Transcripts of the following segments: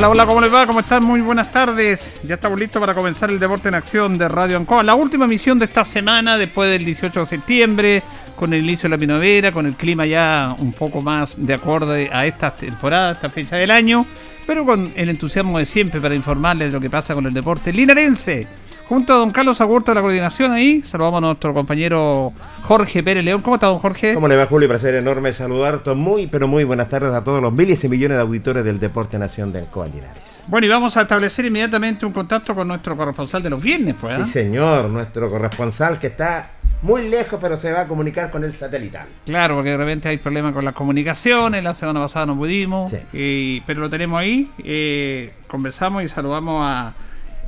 Hola, hola, ¿cómo les va? ¿Cómo están? Muy buenas tardes. Ya estamos listos para comenzar el Deporte en Acción de Radio Ancoa. La última misión de esta semana, después del 18 de septiembre, con el inicio de la primavera, con el clima ya un poco más de acorde a esta temporada, esta fecha del año, pero con el entusiasmo de siempre para informarles de lo que pasa con el deporte linarense. Junto a don Carlos Agurto de la coordinación ahí, saludamos a nuestro compañero Jorge Pérez León. ¿Cómo está, don Jorge? ¿Cómo le va, Julio? Placer enorme saludarte. Muy, pero muy buenas tardes a todos los miles y millones de auditores del Deporte Nación de Ancoa Linares. Bueno, y vamos a establecer inmediatamente un contacto con nuestro corresponsal de los viernes, pues. ¿eh? Sí, señor, nuestro corresponsal que está muy lejos, pero se va a comunicar con el satelital. Claro, porque de repente hay problemas con las comunicaciones. La semana pasada no pudimos, Sí. y- pero lo tenemos ahí. eh, conversamos y saludamos a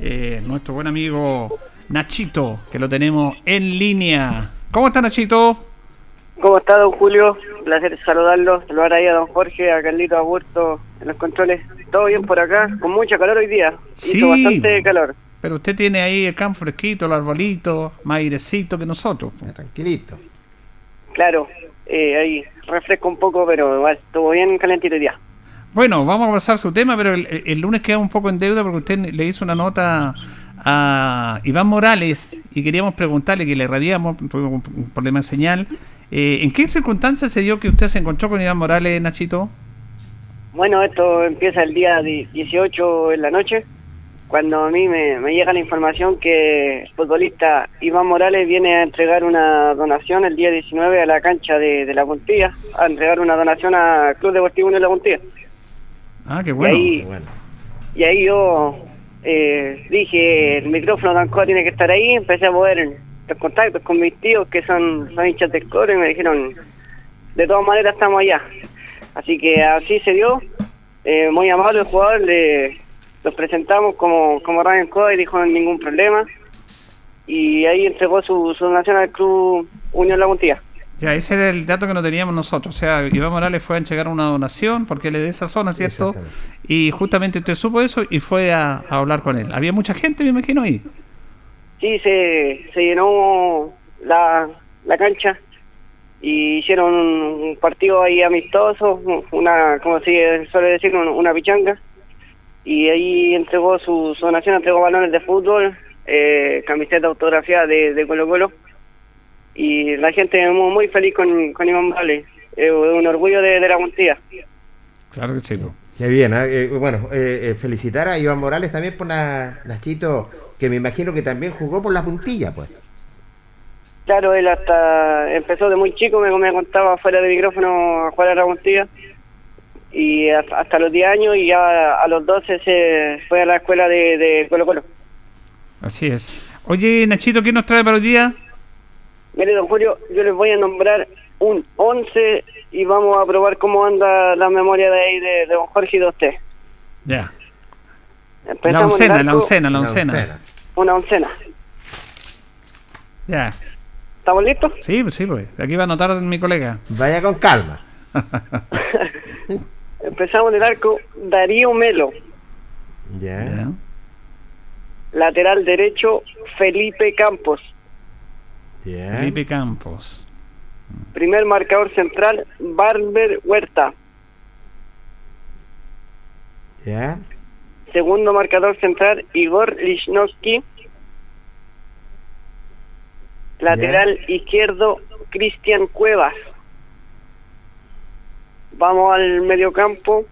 eh, nuestro buen amigo Nachito, que lo tenemos en línea. ¿Cómo está Nachito? ¿Cómo está, don Julio? Un placer saludarlo. Saludar ahí a don Jorge, a Carlito Aburto en los controles. Todo bien por acá, con mucha calor hoy día. Sí. Hizo bastante calor. Pero usted tiene ahí el campo fresquito, el arbolito, más airecito que nosotros. Tranquilito. Claro, eh, ahí refresco un poco, pero igual estuvo bien calentito hoy día. Bueno, vamos a pasar su tema, pero el, el lunes queda un poco en deuda porque usted le hizo una nota a Iván Morales y queríamos preguntarle que le radiamos, tuvimos un, problema de señal. Eh, ¿En qué circunstancias se dio que usted se encontró con Iván Morales, Nachito? Bueno, esto empieza el día di- 18 en la noche, cuando a mí me, me llega la información que el futbolista Iván Morales viene a entregar una donación el día 19 a la cancha de, de La Puntilla, a entregar una donación al Club Deportivo Unión La Puntilla. Ah, qué bueno. ahí- Qué bueno. Y ahí yo eh, dije, el micrófono de Ancoa tiene que estar ahí, empecé a mover los contactos con mis tíos que son, son hinchas del core y me dijeron, de todas maneras estamos allá. Así que así se dio, eh, muy amable el jugador, le, los presentamos como, como Radio y dijo ningún problema. Y ahí entregó su, su donación al Club Unión La Puntilla. Ya, ese era el dato que no teníamos nosotros. O sea, Iván Morales fue a entregar una donación porque él es de esa zona, ¿cierto? Y justamente usted supo eso y fue a, a hablar con él. Había mucha gente, me imagino, ahí. Sí, se, se llenó la, la cancha y hicieron un partido ahí amistoso, una, como se suele decir, un- una pichanga. y ahí entregó su, su donación, entregó balones de fútbol, eh, camiseta autografía de, de Colo Colo y la gente muy, muy feliz con, con Iván Morales, eh, un orgullo de, de la Montilla. Claro que sí. Qué bien, ¿eh? Eh, bueno, eh, felicitar a Iván Morales también por la, Nachito, que me imagino que también jugó por la puntilla, pues. Claro, él hasta empezó de muy chico, me, me contaba fuera de micrófono a jugar a la Montilla y hasta, hasta los 10 años y ya a los 12 se fue a la escuela de, de Colo Colo. Así es. Oye, Nachito, ¿qué nos trae para hoy día? Mire, don Julio, yo les voy a nombrar un 11 y vamos a probar cómo anda la memoria de ahí de, de don Jorge y de usted. Ya. La Empezamos oncena, la oncena, la oncena. Una oncena. Ya. ¿Estamos listos? Sí, pues sí, pues. Aquí va a anotar mi colega. Vaya con calma. Empezamos en el arco Darío Melo. Ya. Ya. Lateral derecho Felipe Campos. Ya. Felipe Campos. Primer marcador central Barber Huerta. Ya. Segundo marcador central Igor Lichnowsky. Lateral izquierdo Cristian Cuevas. Vamos al mediocampo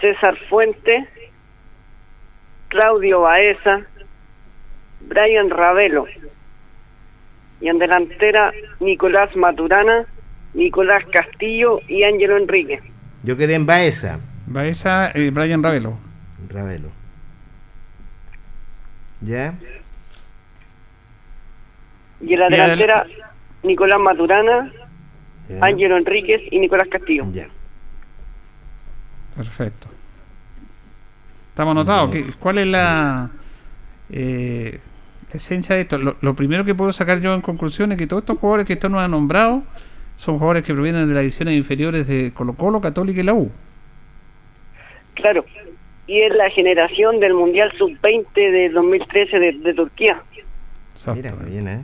César Fuente, Claudio Baeza, Brian Ravelo. Y en delantera Nicolás Maturana, Nicolás Castillo y Ángelo Enrique. Yo quedé en Baeza. Baeza, eh, Brian Ravelo. Ravelo. Ya. Y en la Y el- delantera Nicolás Maturana. Ángelo Enríquez y Nicolás Castillo. Ya. Perfecto. Estamos anotados. ¿Qué- ¿Cuál es la eh, esencia de esto? Lo, lo primero que puedo sacar yo en conclusión es que todos estos jugadores que esto nos han nombrado son jugadores que provienen de las divisiones inferiores de Colo Colo, Católica y la U. Claro. Y es la generación del Mundial Sub-20 de 2013 de, de Turquía. Mira, bien, ¿eh?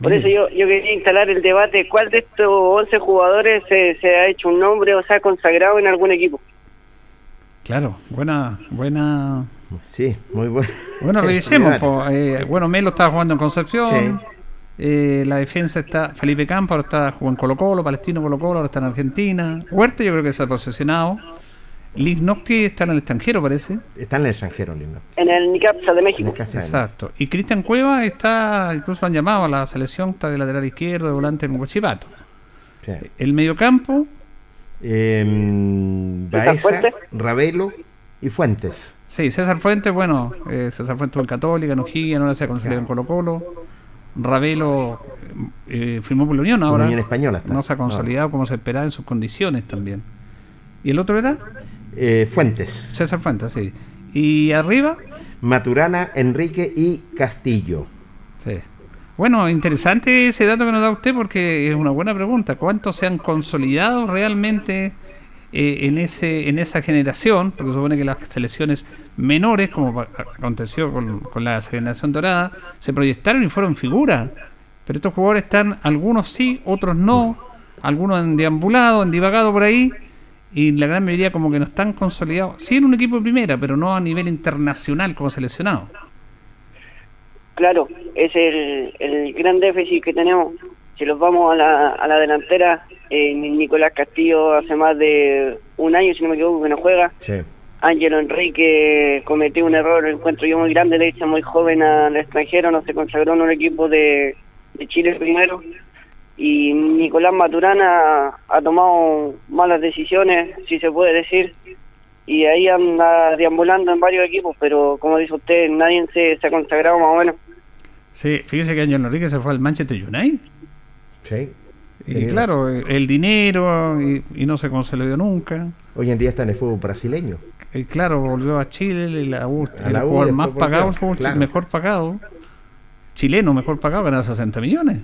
Por Bien. eso yo, yo quería instalar el debate, ¿cuál de estos 11 jugadores se, se ha hecho un nombre o se ha consagrado en algún equipo? Claro, buena, buena. Sí, muy bueno. Bueno, revisemos. Eh, bueno, Melo estaba jugando en Concepción. Sí. Eh, la defensa está Felipe Campo, ahora está jugando en Colo Colo, Palestino Colo Colo, ahora está en Argentina. Huerta yo creo que se ha posesionado. Lignoski está en el extranjero, parece. Está en el extranjero, lindo. En el Nicapsa de México. de- Exacto. Y Cristian Cueva está, incluso lo han llamado a la selección, está de lateral izquierdo, de volante en Huachipato. Sí. El mediocampo, ¿César Baeza? Ravelo y Fuentes. Sí, César Fuentes, bueno, eh, César Fuentes en Católica, en O'Higgins, ahora se ha consolidado en Colo Colo. Ravelo eh, firmó por la Unión ahora. Unión Española está. No se ha consolidado como se esperaba en sus condiciones también. ¿Y el otro era? Eh, Fuentes, César Fuentes, sí. Y arriba, Maturana, Enrique y Castillo. sí. Bueno, interesante ese dato que nos da usted porque es una buena pregunta. ¿Cuántos se han consolidado realmente eh, en ese en esa generación? Porque supone que las selecciones menores, como aconteció con, la generación dorada, se proyectaron y fueron figuras. Pero estos jugadores están, algunos sí, otros no, algunos han deambulado, han divagado por ahí, y la gran mayoría como que no están consolidados. Sí en un equipo primera, pero no a nivel internacional como seleccionado. Claro, es el, el gran déficit que tenemos. Si los vamos a la, a la delantera, eh, Nicolás Castillo hace más de un año, si no me equivoco, que no juega. Sí. Ángelo Enrique cometió un error, encuentro yo muy grande, le hizo muy joven al extranjero, no se consagró en un equipo de, de Chile primero. Y Nicolás Maturana ha tomado malas decisiones, si se puede decir, y ahí anda deambulando en varios equipos, pero como dice usted, nadie se, se ha consagrado más o menos. Sí, fíjese que Ángel Enrique se fue al Manchester United. Sí. Y claro, el dinero y, y no se consolidó nunca. Hoy en día está en el fútbol brasileño. Y claro, volvió a Chile, y la U, el la U, jugador más pagado, el fútbol claro. mejor pagado. Chileno, mejor pagado, ganaba 60 millones.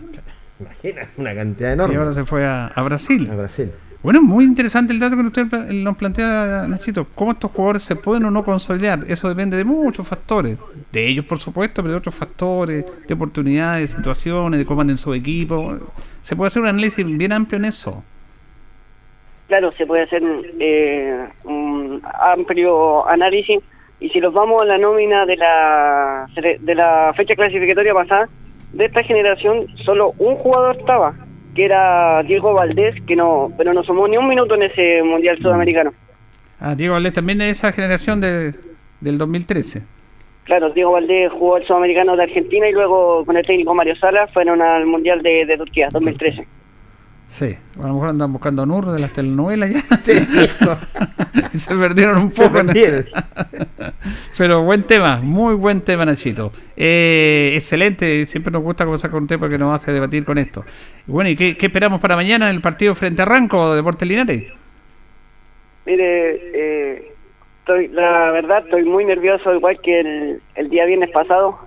Imagina, una cantidad Y enorme. ahora se fue a, a Brasil. A Brasil. Bueno, muy interesante el dato que usted nos plantea, Nachito. ¿Cómo estos jugadores se pueden o no consolidar? Eso depende de muchos factores. De ellos, por supuesto, pero de otros factores, de oportunidades, de situaciones, de cómo anden su equipo. Se puede hacer un análisis bien amplio en eso. claro, se puede hacer eh, un amplio análisis y si nos vamos a la nómina de la de la fecha clasificatoria pasada, de esta generación solo un jugador estaba, que era Diego Valdés, que no, pero no sumó ni un minuto en ese Mundial Sudamericano. Ah, Diego Valdés también de esa generación de, del 2013. Claro, Diego Valdés jugó el Sudamericano de Argentina y luego con el técnico Mario Sala fueron al Mundial de, de Turquía, 2013. Sí, a lo mejor andan buscando a Nur de las telenovelas ya. se perdieron un poco. Pero buen tema, muy buen tema, Nachito. Eh, excelente, siempre nos gusta conversar con usted porque nos hace debatir con esto. Bueno, ¿y qué, esperamos para mañana en el partido frente a Ranco de Deportes Linares? Mire, eh, estoy, la verdad estoy muy nervioso, igual que el, el día viernes pasado.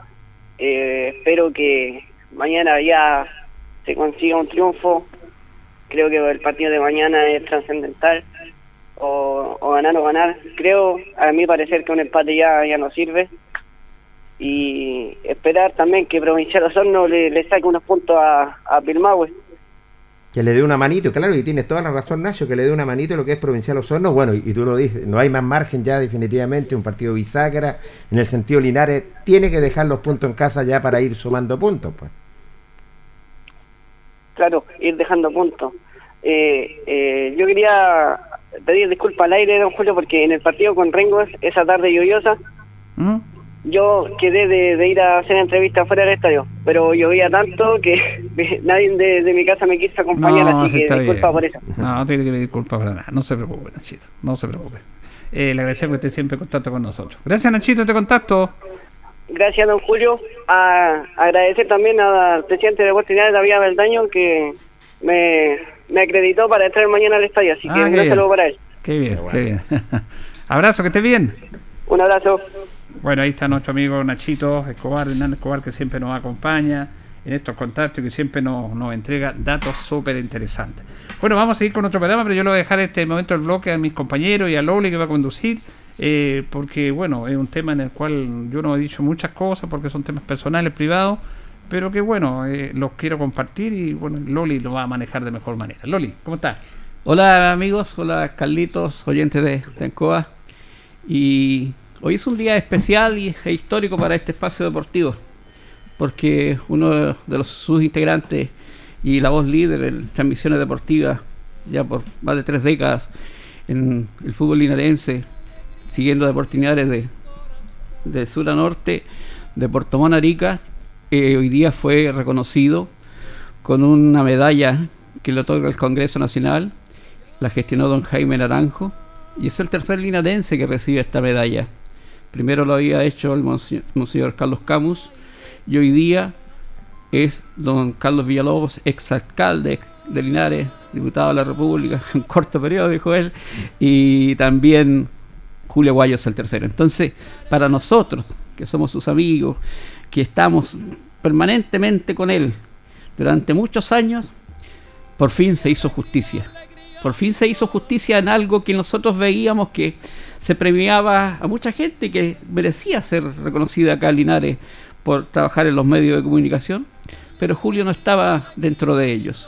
Eh, espero que mañana ya se consiga un triunfo creo que el partido de mañana es trascendental o, ganar o ganar creo a mí parecer que un empate ya ya no sirve y esperar también que Provincial Osorno le, saque unos puntos a, a Pilmahue que le dé una manito, claro, y tienes toda la razón, Nacho, que le dé una manito lo que es Provincial Osorno. Bueno, y, tú lo dices, no hay más margen ya, definitivamente. Un partido bisagra, en el sentido Linares, tiene que dejar los puntos en casa ya para ir sumando puntos, pues claro, ir dejando puntos. Eh, eh, yo quería pedir disculpas al aire, don Julio, porque en el partido con Rengo, esa tarde lluviosa, ¿Mm? yo quedé de, ir a hacer entrevista fuera del estadio, pero llovía tanto que nadie de, mi casa me quiso acompañar, así que disculpa por eso. No, no tiene que pedir disculpas para nada, no se preocupe, Nachito, no se preocupe. Eh, le agradecemos que esté siempre en contacto con nosotros. Gracias, Nachito, este contacto gracias don Julio. A agradecer también al presidente de Linares, David Beldaño, que me, me, acreditó para entrar mañana al estadio, así que ah, un saludo para él. Qué bien, qué bien. abrazo, que esté bien. Un abrazo. Bueno, ahí está nuestro amigo Nachito Escobar, Hernán Escobar, que siempre nos acompaña en estos contactos y que siempre nos, nos entrega datos súper interesantes. Bueno, vamos a seguir con otro programa, pero yo le voy a dejar este momento el bloque a mis compañeros y a Loli que va a conducir. Eh, porque bueno, es un tema en el cual yo no he dicho muchas cosas porque son temas personales, privados, pero que bueno, eh, los quiero compartir y bueno, Loli lo va a manejar de mejor manera. Loli, ¿cómo estás? Hola amigos, hola Carlitos, oyentes de Tencoa. Y hoy es un día especial y, e histórico para este espacio deportivo, porque uno de los sus integrantes y la voz líder en transmisiones deportivas ya por más de tres décadas en el fútbol linarense, siguiendo de oportunidades de, de sur a norte, de Puerto Montt Arica, eh, hoy día fue reconocido con una medalla que le otorga el Congreso Nacional, la gestionó don Jaime Naranjo, y es el tercer linarense que recibe esta medalla. Primero lo había hecho el monseñor, Carlos Camus, y hoy día es don Carlos Villalobos, exalcalde de Linares, diputado de la República, en corto periodo, dijo él, y también Julio Guayo es el tercero. Entonces, para nosotros, que somos sus amigos, que estamos permanentemente con él durante muchos años, por fin se hizo justicia. Por fin se hizo justicia en algo que nosotros veíamos que se premiaba a mucha gente que merecía ser reconocida acá en Linares por trabajar en los medios de comunicación, pero Julio no estaba dentro de ellos.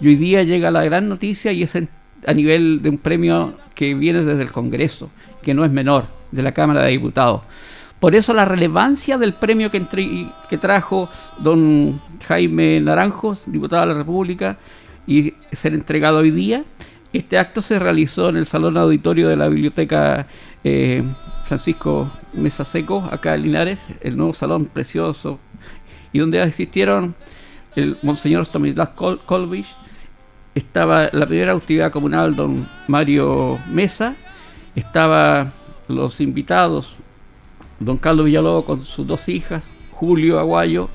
Y hoy día llega la gran noticia y es a nivel de un premio que viene desde el Congreso, que no es menor, de la Cámara de Diputados. Por eso la relevancia del premio que, que trajo don Jaime Naranjos, diputado de la República, y ser entregado hoy día. Este acto se realizó en el Salón Auditorio de la Biblioteca eh, Francisco Mesa Seco, acá en Linares, el nuevo salón precioso, y donde asistieron el Monseñor Tomislav Kolbich, estaba la primera actividad comunal don Mario Mesa, estaba los invitados, don Carlos Villalobos con sus dos hijas, Julio Aguayo,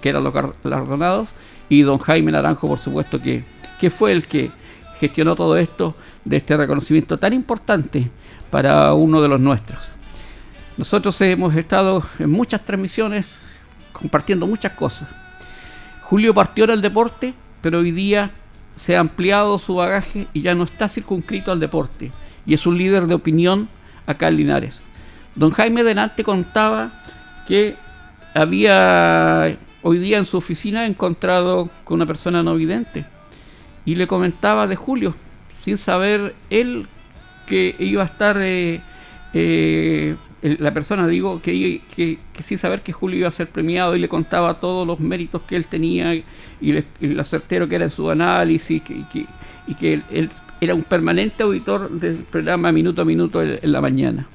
que eran los galardonados, y don Jaime Naranjo, por supuesto, que, que fue el que gestionó todo esto de este reconocimiento tan importante para uno de los nuestros. Nosotros hemos estado en muchas transmisiones compartiendo muchas cosas. Julio partió en el deporte, pero hoy día se ha ampliado su bagaje y ya no está circunscrito al deporte y es un líder de opinión acá en Linares. Don Jaime Denante contaba que había hoy día en su oficina encontrado con una persona no vidente y le comentaba de Julio. sin saber él que iba a estar, eh, eh, la persona digo, que, sin saber que Julio iba a ser premiado y le contaba todos los méritos que él tenía y, lo certero que era en su análisis y que él, era un permanente auditor del programa minuto a minuto en la mañana.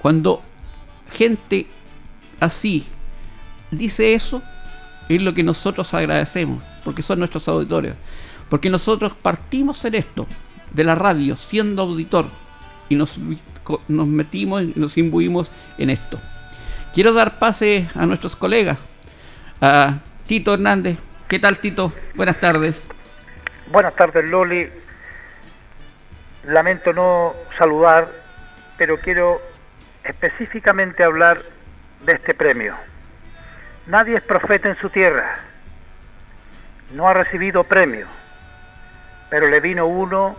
Cuando gente así dice eso, es lo que nosotros agradecemos, porque son nuestros auditores. Porque nosotros partimos en esto, de la radio, siendo auditor, y nos, nos metimos y nos imbuimos en esto. Quiero dar pase a nuestros colegas, a Tito Hernández. ¿Qué tal, Tito? Buenas tardes. Buenas tardes, Loli. Lamento no saludar, pero quiero específicamente hablar de este premio. Nadie es profeta en su tierra. No ha recibido premio, pero le vino uno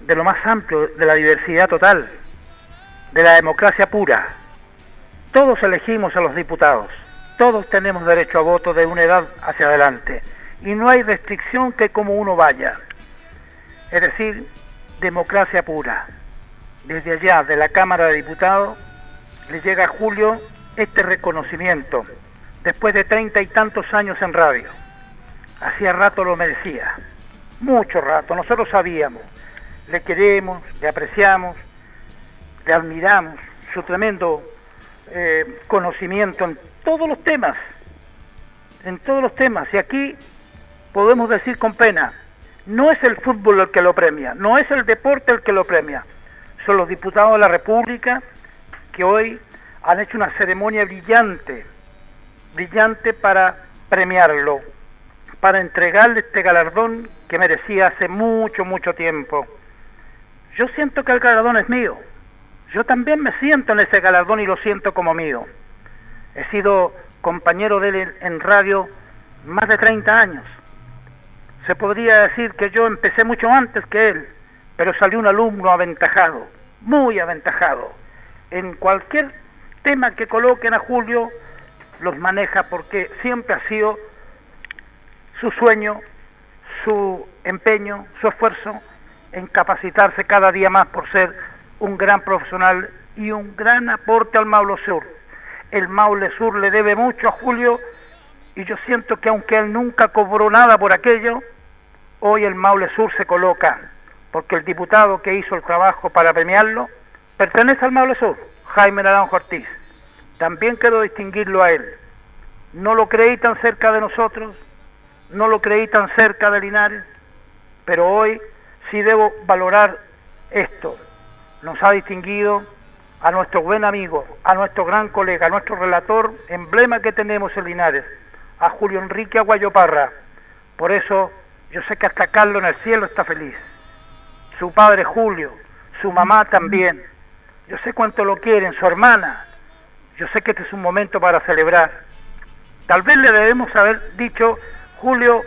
de lo más amplio, de la diversidad total, de la democracia pura. Todos elegimos a los diputados, todos tenemos derecho a voto de una edad hacia adelante y no hay restricción que como uno vaya. Es decir, democracia pura. Desde allá, de la Cámara de Diputados, le llega a Julio este reconocimiento después de treinta y tantos años en radio. Hacía rato lo merecía, mucho rato, nosotros sabíamos, le queremos, le apreciamos, le admiramos, su tremendo eh, conocimiento en todos los temas, en todos los temas, y aquí podemos decir con pena, no es el fútbol el que lo premia, no es el deporte el que lo premia, son los diputados de la República que hoy han hecho una ceremonia brillante, brillante para premiarlo, para entregarle este galardón que merecía hace mucho, mucho tiempo. Yo siento que el galardón es mío. Yo también me siento en ese galardón y lo siento como mío. He sido compañero de él en radio más de 30 años. Se podría decir que yo empecé mucho antes que él, pero salió un alumno aventajado, muy aventajado. En cualquier tema que coloquen a Julio, los maneja porque siempre ha sido su sueño, su empeño, su esfuerzo en capacitarse cada día más por ser un gran profesional y un gran aporte al Maule Sur. El Maule Sur le debe mucho a Julio y yo siento que aunque él nunca cobró nada por aquello, hoy el Maule Sur se coloca, porque el diputado que hizo el trabajo para premiarlo pertenece al Maule Sur. Jaime Naranjo Ortiz. También quiero distinguirlo a él. No lo creí tan cerca de nosotros, no lo creí tan cerca de Linares, pero hoy sí debo valorar esto. Nos ha distinguido a nuestro buen amigo, a nuestro gran colega, a nuestro relator, emblema que tenemos en Linares, a Julio Enrique Aguayoparra. Por eso yo sé que hasta Carlos en el cielo está feliz. Su padre Julio, su mamá también yo sé cuánto lo quieren, su hermana. Yo sé que este es un momento para celebrar. Tal vez le debemos haber dicho, Julio,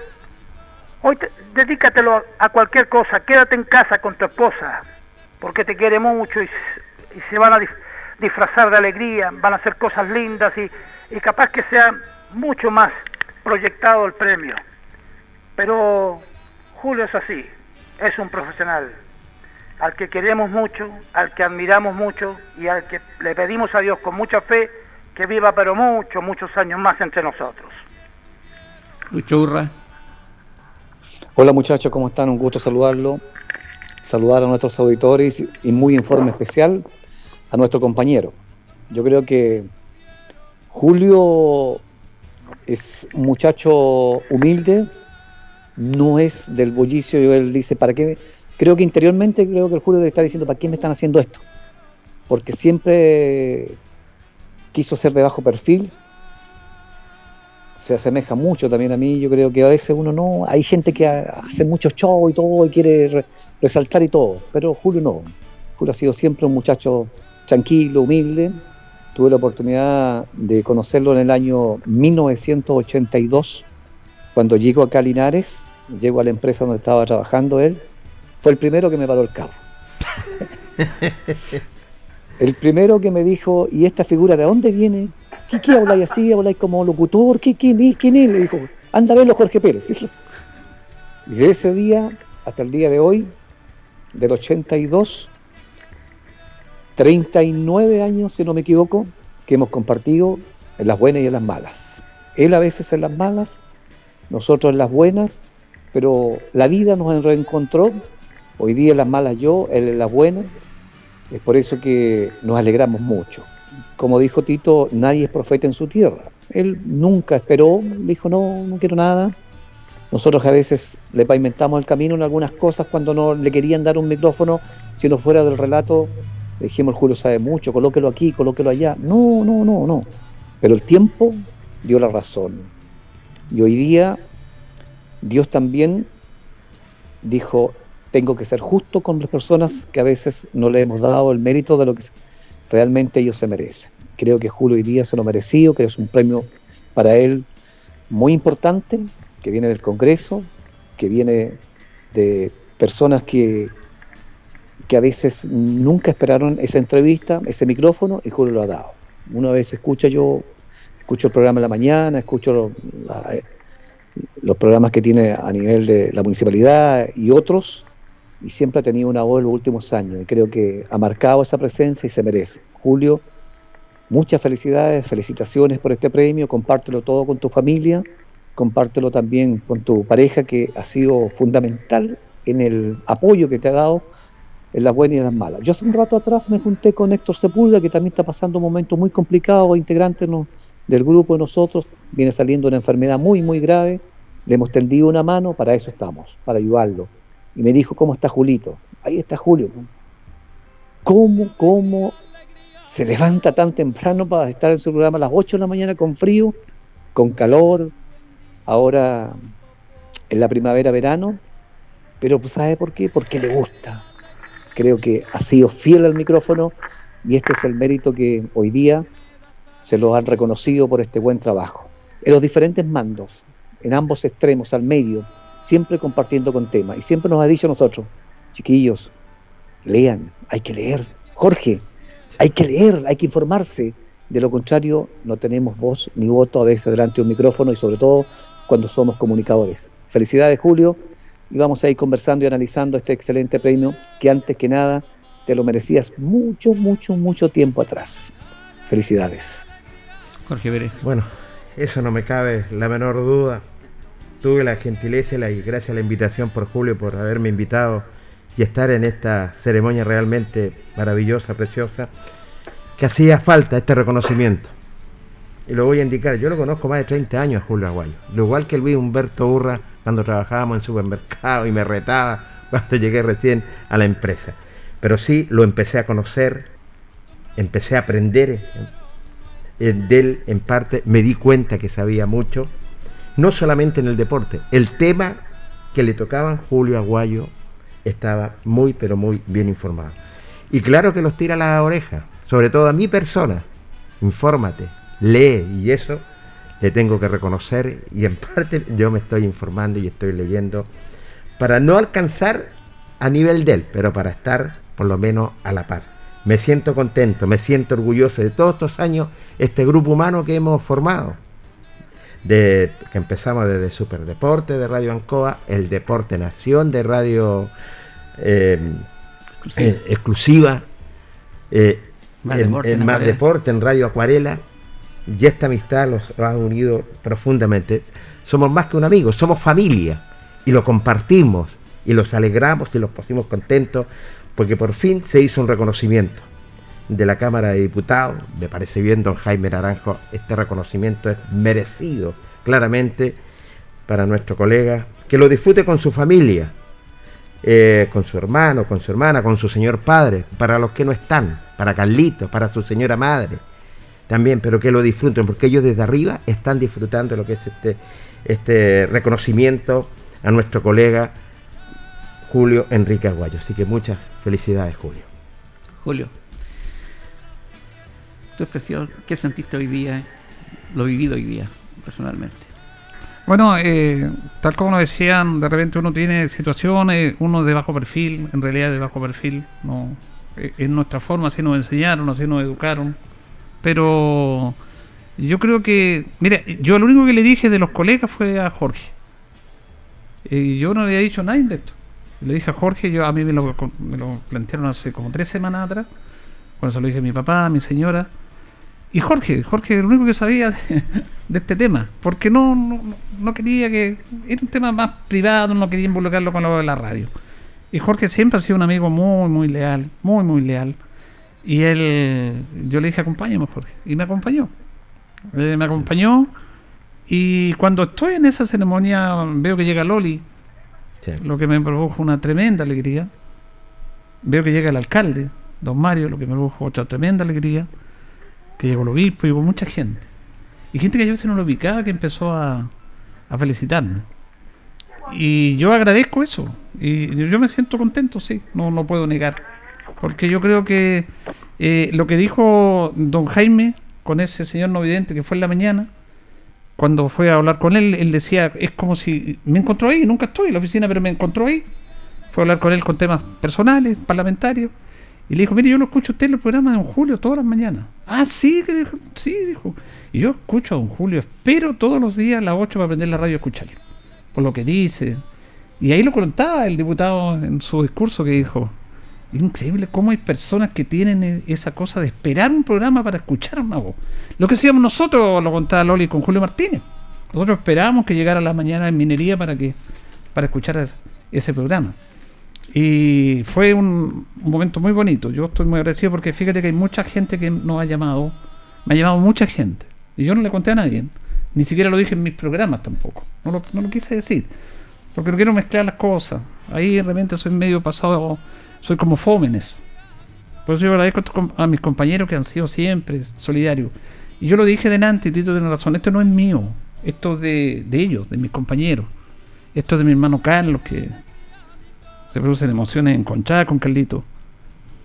hoy dedícatelo a, cualquier cosa, quédate en casa con tu esposa, porque te quiere mucho y, se van a disfrazar de alegría, van a hacer cosas lindas y capaz que sea mucho más proyectado el premio. Pero Julio es así, es un profesional al que queremos mucho, al que admiramos mucho y al que le pedimos a Dios con mucha fe que viva pero muchos, muchos años más entre nosotros. Lucho Urra. Hola muchachos, ¿cómo están? Un gusto saludarlo. Saludar a nuestros auditores y muy en forma especial a nuestro compañero. Yo creo que Julio es un muchacho humilde, no es del bullicio, y él dice, ¿para qué? creo que interiormente creo que el Julio debe estar diciendo, ¿para qué me están haciendo esto? Porque siempre quiso ser de bajo perfil, se asemeja mucho también a mí, yo creo que a veces uno no, hay gente que hace mucho show y todo y quiere resaltar y todo, pero Julio no, Julio ha sido siempre un muchacho tranquilo, humilde, tuve la oportunidad de conocerlo en el año 1982, cuando llego acá a Linares, llego a la empresa donde estaba trabajando él, fue el primero que me paró el carro. el primero que me dijo, ¿y esta figura de dónde viene? ¿Qué, qué habláis así? ¿Habláis como locutor? ¿Qué, quién, es? ¿Quién es? Le dijo, anda a verlo Jorge Pérez. Y de ese día hasta el día de hoy, del 82, 39 años, si no me equivoco, que hemos compartido en las buenas y en las malas. Él a veces en las malas, nosotros las buenas, pero la vida nos reencontró, hoy día las malas yo, él las buenas, es por eso que nos alegramos mucho. Como dijo Tito, nadie es profeta en su tierra. Él nunca esperó, dijo, no, no quiero nada. Nosotros a veces le pavimentamos el camino en algunas cosas cuando no le querían dar un micrófono, si no fuera del relato, dijimos, el Julio sabe mucho, colóquelo aquí, colóquelo allá. No, no, no, no. Pero el tiempo dio la razón. Y hoy día Dios también dijo, tengo que ser justo con las personas que a veces no le hemos dado el mérito de lo que realmente ellos se merecen. Creo que Julio hoy día se lo mereció, creo que es un premio para él muy importante, que viene del Congreso, que viene de personas que, que a veces nunca esperaron esa entrevista, ese micrófono, y Julio lo ha dado. Una vez escucha yo, escucho el programa en la mañana, escucho los programas que tiene a nivel de la municipalidad y otros, y siempre ha tenido una voz en los últimos años, y creo que ha marcado esa presencia y se merece. Julio, muchas felicidades, felicitaciones por este premio, compártelo todo con tu familia, compártelo también con tu pareja que ha sido fundamental en el apoyo que te ha dado en las buenas y en las malas. Yo hace un rato atrás me junté con Héctor Sepúlveda, que también está pasando un momento muy complicado, integrante del grupo de nosotros, viene saliendo una enfermedad muy, muy grave, le hemos tendido una mano, para eso estamos, para ayudarlo. Y me dijo, ¿cómo está Julito? Ahí está Julio. ¿Cómo, cómo se levanta tan temprano para estar en su programa a las 8 de la mañana con frío, con calor, ahora en la primavera, verano? Pero pues, ¿sabe por qué? Porque le gusta, creo que ha sido fiel al micrófono y este es el mérito que hoy día se lo han reconocido por este buen trabajo. En los diferentes mandos, en ambos extremos, al medio, siempre compartiendo con temas. Y siempre nos ha dicho nosotros, chiquillos, lean, hay que leer. Jorge, hay que leer, hay que informarse. De lo contrario, no tenemos voz ni voto a veces delante de un micrófono y sobre todo cuando somos comunicadores. Felicidades, Julio y vamos a ir conversando y analizando este excelente premio que antes que nada te lo merecías mucho, mucho, mucho tiempo atrás. Felicidades. Jorge Pérez. Bueno, eso no me cabe la menor duda. Tuve la gentileza y gracias a la invitación por Julio por haberme invitado y estar en esta ceremonia realmente maravillosa, preciosa, que hacía falta este reconocimiento. Y lo voy a indicar, yo lo conozco más de 30 años a Julio Aguayo, lo igual que Luis Humberto Urra cuando trabajábamos en supermercado y me retaba cuando llegué recién a la empresa. Pero sí lo empecé a conocer, empecé a aprender de él en parte, me di cuenta que sabía mucho, no solamente en el deporte, el tema que le tocaban Julio Aguayo estaba muy pero muy bien informado. Y claro que los tira a la oreja, sobre todo a mi persona, infórmate, lee y eso le tengo que reconocer y en parte yo me estoy informando y estoy leyendo para no alcanzar a nivel de él, pero para estar por lo menos a la par. Me siento contento, me siento orgulloso de todos estos años, este grupo humano que hemos formado, de, que empezamos desde Superdeporte de Radio Ancoa, el Deporte Nación de Radio eh, exclusiva, eh, más deporte en Radio Acuarela, y esta amistad los ha unido profundamente. Somos más que un amigo, somos familia y lo compartimos y los alegramos y los pusimos contentos porque por fin se hizo un reconocimiento de la Cámara de Diputados. Me parece bien, don Jaime Naranjo, este reconocimiento es merecido claramente para nuestro colega, que lo disfrute con su familia, eh, con su hermano, con su hermana, con su señor padre, para los que no están, para Carlitos, para su señora madre también, pero que lo disfruten, porque ellos desde arriba están disfrutando lo que es este, este reconocimiento a nuestro colega Julio Enrique Aguayo. Así que muchas felicidades, Julio. Julio, tu expresión, ¿qué sentiste hoy día, lo vivido hoy día, personalmente? Bueno, eh, tal como lo decían, de repente uno tiene situaciones, uno de bajo perfil, en realidad de bajo perfil, no eh, es nuestra forma, así nos enseñaron, así nos educaron, pero yo creo que, mira, yo lo único que le dije de los colegas fue a Jorge. Y yo no le había dicho nada de esto. Le dije a Jorge, yo a mí me lo, me lo plantearon hace como tres semanas atrás, cuando se lo dije a mi papá, a mi señora, y Jorge, Jorge el único que sabía de, de este tema, porque no, no, no, quería que, era un tema más privado, no quería involucrarlo con lo de la radio. Y Jorge siempre ha sido un amigo muy, muy leal, muy, muy leal. Y él, yo le dije, acompáñame Jorge, y me acompañó. Eh, me acompañó, y cuando estoy en esa ceremonia veo que llega Loli, Lo que me produjo una tremenda alegría. Veo que llega el alcalde, don Mario, lo que me produjo otra tremenda alegría. Que llegó el obispo, llegó mucha gente. Y gente que yo a veces no lo ubicaba, que empezó a, a felicitarme. Y yo agradezco eso. Y yo me siento contento, sí, no lo puedo negar. Porque yo creo que eh, lo que dijo don Jaime con ese señor no vidente que fue en la mañana, cuando fue a hablar con él, él decía, es como si me encontró ahí, nunca estoy en la oficina, pero me encontró ahí. Fue a hablar con él con temas personales, parlamentarios. Y le dijo, mire, yo lo escucho usted en el programa de don Julio todas las mañanas. Ah, sí, sí, dijo. Y yo escucho a don Julio, espero todos los días a las 8 para aprender la radio a escucharlo. Por lo que dice. Y ahí lo contaba el diputado en su discurso que dijo, increíble cómo hay personas que tienen e-, esa cosa de esperar un programa para escuchar una voz. Lo que hacíamos nosotros, lo contaba Loli con Julio Martínez. Nosotros esperábamos que llegara la mañana en minería para que para escuchar ese programa. Y fue un, momento muy bonito. Yo estoy muy agradecido porque fíjate que hay mucha gente que nos ha llamado. Me ha llamado mucha gente. Y yo no le conté a nadie. Ni siquiera lo dije en mis programas tampoco. No lo, no lo quise decir. Porque no quiero mezclar las cosas. Ahí realmente soy medio pasado soy como Fómenes. Por eso yo agradezco a mis compañeros que han sido siempre solidarios. Y yo lo dije delante, Tito tiene razón, esto no es mío, esto es de, de ellos, de mis compañeros. Esto es de mi hermano Carlos, que se producen emociones encontradas con Carlito.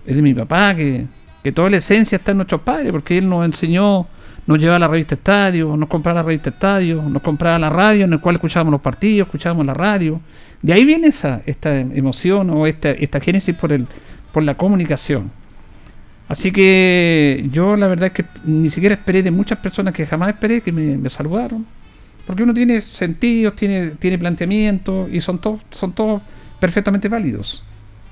Es de mi papá, que, que toda la esencia está en nuestros padres, porque él nos enseñó, nos llevaba a la revista Estadio, nos compraba la revista Estadio, nos compraba la radio en el cual escuchábamos los partidos, escuchábamos la radio. De ahí viene esa, esta emoción o esta, esta génesis por, el, por la comunicación. Así que yo la verdad es que ni siquiera esperé de muchas personas que jamás esperé que me, saludaron. Porque uno tiene sentidos, tiene, tiene planteamientos y son todos, son todos perfectamente válidos.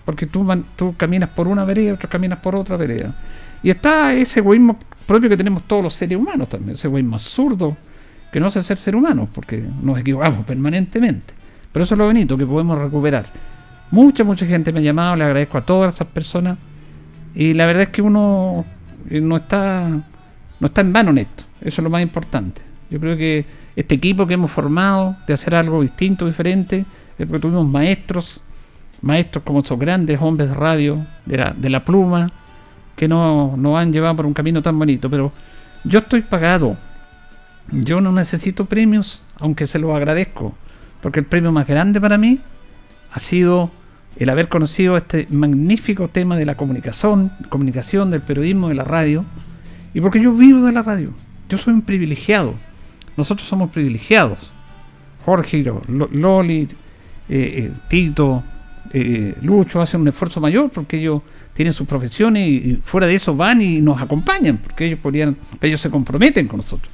Porque tú, tú caminas por una vereda, otro caminas por otra vereda. Y está ese egoísmo propio que tenemos todos los seres humanos también, ese egoísmo absurdo que no hace ser ser humanos, porque nos equivocamos permanentemente. Pero eso es lo bonito que podemos recuperar. Mucha, mucha gente me ha llamado, le agradezco a todas esas personas. Y la verdad es que uno eh, no está, no está en vano en esto. Eso es lo más importante. Yo creo que este equipo que hemos formado de hacer algo distinto, diferente, es porque tuvimos maestros, maestros como esos grandes hombres de radio, de la, de la pluma, que nos no han llevado por un camino tan bonito. Pero yo estoy pagado. Yo no necesito premios, aunque se los agradezco porque el premio más grande para mí ha sido el haber conocido este magnífico tema de la comunicación, comunicación, del periodismo, de la radio, y porque yo vivo de la radio. Yo soy un privilegiado. Nosotros somos privilegiados. Jorge, Loli, eh, eh, Tito, eh, Lucho hacen un esfuerzo mayor porque ellos tienen sus profesiones y, fuera de eso van y nos acompañan porque ellos podrían, ellos se comprometen con nosotros.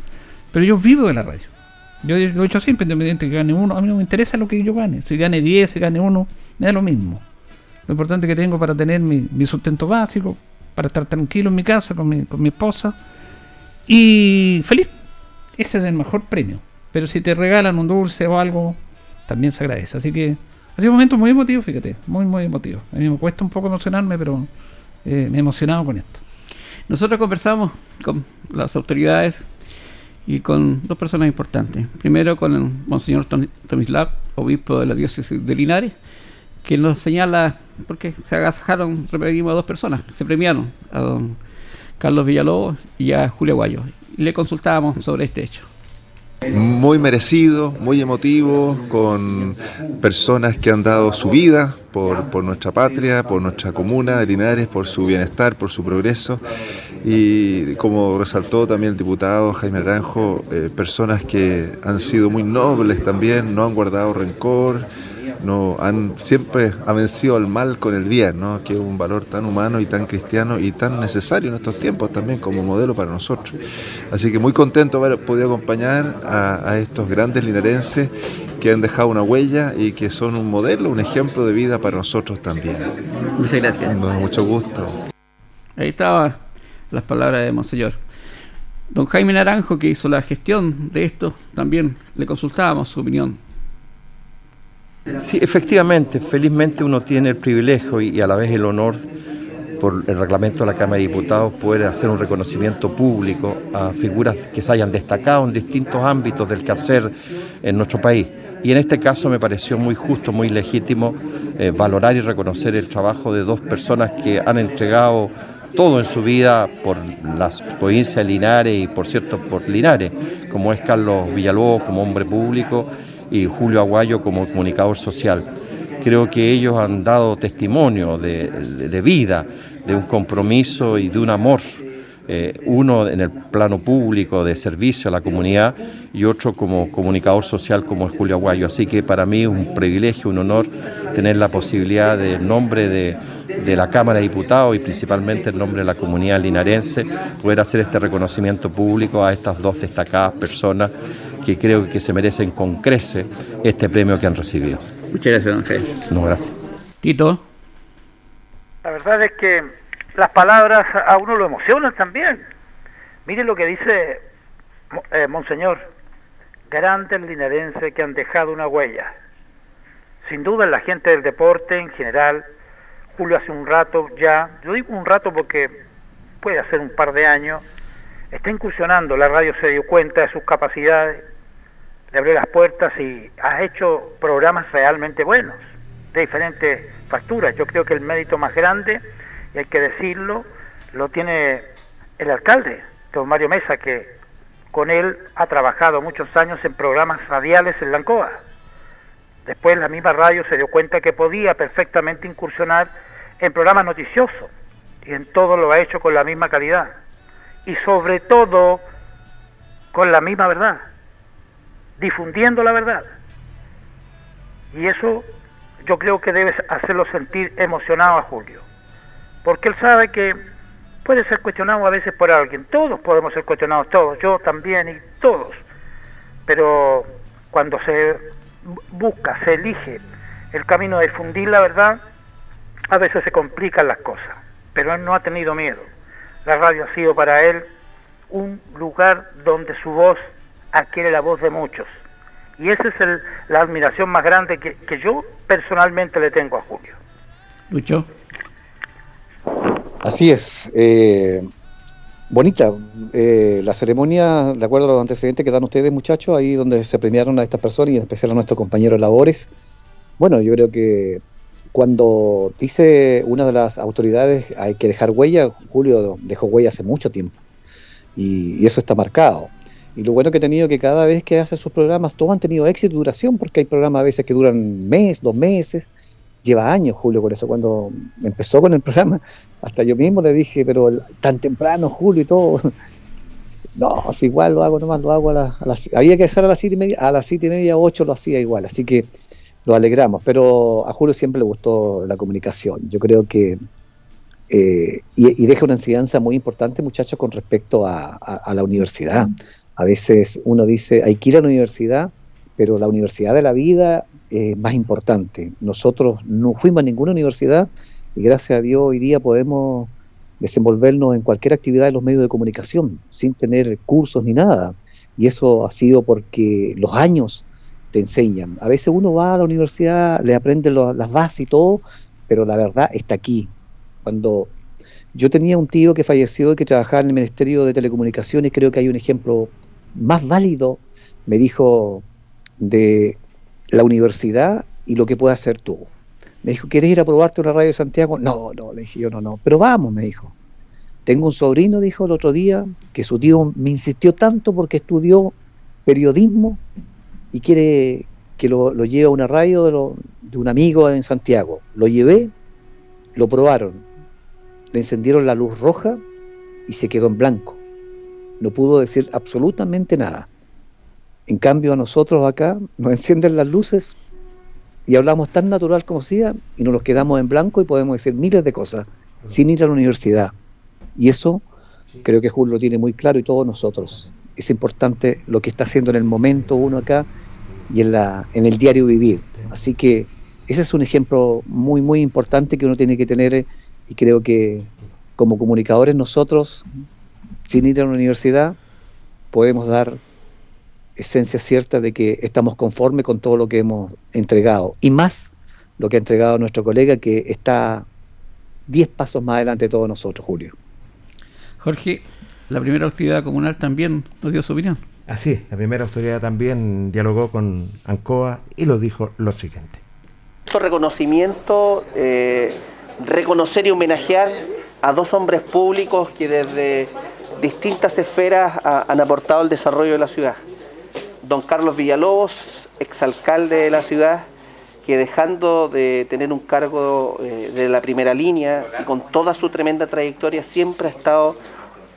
Pero yo vivo de la radio. Yo lo he hecho siempre, independiente que gane uno. A mí no me interesa lo que yo gane. Si gane 10, si gane uno, me da lo mismo. Lo importante que tengo para tener mi, sustento básico, para estar tranquilo en mi casa con mi, con mi esposa y feliz. Ese es el mejor premio. Pero si te regalan un dulce o algo, también se agradece. Así que ha sido un momento muy emotivo, fíjate, muy, muy emotivo. A mí me cuesta un poco emocionarme, pero eh, me he emocionado con esto. Nosotros conversamos con las autoridades y con dos personas importantes. Primero con el Monseñor Tomislav, obispo de la diócesis de Linares, que nos señala, porque se agasajaron, repetimos a dos personas, se premiaron a don Carlos Villalobos y a Julio Guayo. Y le consultábamos sobre este hecho. Muy merecido, muy emotivo, con personas que han dado su vida por, por, nuestra patria, por nuestra comuna de Linares, por su bienestar, por su progreso. Y como resaltó también el diputado Jaime Aranjo, eh, personas que han sido muy nobles también, no han guardado rencor, no han siempre han vencido al mal con el bien, ¿no? que es un valor tan humano y tan cristiano y tan necesario en estos tiempos también como modelo para nosotros. Así que muy contento de haber podido acompañar a, estos grandes linarenses que han dejado una huella y que son un modelo, un ejemplo de vida para nosotros también. Muchas gracias. Nos da mucho gusto. Ahí estaban las palabras de Monseñor. Don Jaime Naranjo, que hizo la gestión de esto, también le consultábamos su opinión. Sí, efectivamente, felizmente uno tiene el privilegio y, a la vez el honor por el reglamento de la Cámara de Diputados poder hacer un reconocimiento público a figuras que se hayan destacado en distintos ámbitos del quehacer en nuestro país. Y en este caso me pareció muy justo, muy legítimo eh, valorar y reconocer el trabajo de dos personas que han entregado todo en su vida por las provincias de Linares y por cierto por Linares, como es Carlos Villalobos como hombre público y Julio Aguayo como comunicador social. Creo que ellos han dado testimonio de, de vida, de un compromiso y de un amor eh, uno en el plano público de servicio a la comunidad y otro como comunicador social como es Julio Aguayo. Así que para mí es un privilegio, un honor tener la posibilidad de, en nombre de, de la Cámara de Diputados y principalmente en nombre de la comunidad linarense, poder hacer este reconocimiento público a estas dos destacadas personas que creo que se merecen con crece este premio que han recibido. Muchas gracias, don Fe. No, gracias. Tito. La verdad es que las palabras a uno lo emocionan también. Mire lo que dice eh, Monseñor, grandes linarenses que han dejado una huella. Sin duda la gente del deporte en general, Julio hace un rato ya, yo digo un rato porque puede hacer un par de años, está incursionando, la radio se dio cuenta de sus capacidades, le abrió las puertas y ha hecho programas realmente buenos, de diferentes facturas. Yo creo que el mérito más grande y hay que decirlo, lo tiene el alcalde, don Mario Mesa, que con él ha trabajado muchos años en programas radiales en Lancoa. Después la misma radio se dio cuenta que podía perfectamente incursionar en programas noticiosos y en todo lo ha hecho con la misma calidad y sobre todo con la misma verdad, difundiendo la verdad. Y eso yo creo que debe hacerlo sentir emocionado a Julio porque él sabe que puede ser cuestionado a veces por alguien. Todos podemos ser cuestionados, todos, yo también y todos. Pero cuando se busca, se elige el camino de difundir la verdad, a veces se complican las cosas. Pero él no ha tenido miedo. La radio ha sido para él un lugar donde su voz adquiere la voz de muchos. Y esa es el, la admiración más grande que, que yo personalmente le tengo a Julio. Lucho. Así es. Eh, bonita eh, la ceremonia, de acuerdo a los antecedentes que dan ustedes, muchachos, ahí donde se premiaron a estas personas y en especial a nuestro compañero Labores. Bueno, yo creo que cuando dice una de las autoridades hay que dejar huella, Julio dejó huella hace mucho tiempo y, eso está marcado. Y lo bueno que he tenido que cada vez que hace sus programas, todos han tenido éxito y duración, porque hay programas a veces que duran un mes, dos meses, lleva años Julio con eso. Cuando empezó con el programa, hasta yo mismo le dije, pero tan temprano Julio y todo. No, si igual lo hago nomás, lo hago a, las... Había que hacer a las siete y media, a las siete y media, ocho lo hacía igual, así que lo alegramos. Pero a Julio siempre le gustó la comunicación. Yo creo que... Eh, y, deja una enseñanza muy importante, muchachos, con respecto a, la universidad. A veces uno dice, hay que ir a la universidad, pero la universidad de la vida es más importante. Nosotros no fuimos a ninguna universidad y gracias a Dios hoy día podemos desenvolvernos en cualquier actividad de los medios de comunicación sin tener cursos ni nada. Y eso ha sido porque los años te enseñan. A veces uno va a la universidad, le aprende las bases y todo, pero la verdad está aquí. Cuando yo tenía un tío que falleció y que trabajaba en el Ministerio de Telecomunicaciones, creo que hay un ejemplo más válido, me dijo, de la universidad y lo que puedes hacer tú. Me dijo, ¿quieres ir a probarte una radio de Santiago? No, no, le dije yo, no, no, pero vamos, me dijo. Tengo un sobrino, dijo el otro día, que su tío me insistió tanto porque estudió periodismo y quiere que lo, lleve a una radio de, de un amigo en Santiago. Lo llevé, lo probaron, le encendieron la luz roja y se quedó en blanco. No pudo decir absolutamente nada. En cambio a nosotros acá nos encienden las luces y hablamos tan natural como sea y nos los quedamos en blanco y podemos decir miles de cosas sin ir a la universidad. Y eso creo que Julio lo tiene muy claro y todos nosotros. Es importante lo que está haciendo en el momento uno acá y en, la, en el diario vivir. Así que ese es un ejemplo muy, muy importante que uno tiene que tener y creo que como comunicadores nosotros, sin ir a la universidad, podemos dar esencia cierta de que estamos conformes con todo lo que hemos entregado y más lo que ha entregado nuestro colega que está 10 pasos más adelante de todos nosotros, Julio. Jorge, la primera autoridad comunal también nos dio su opinión. Así la primera autoridad también dialogó con ANCOA y lo dijo lo siguiente. Reconocimiento, eh, reconocer y homenajear a dos hombres públicos que desde distintas esferas han aportado al desarrollo de la ciudad. Don Carlos Villalobos, exalcalde de la ciudad, que dejando de tener un cargo eh, de la primera línea y con toda su tremenda trayectoria siempre ha estado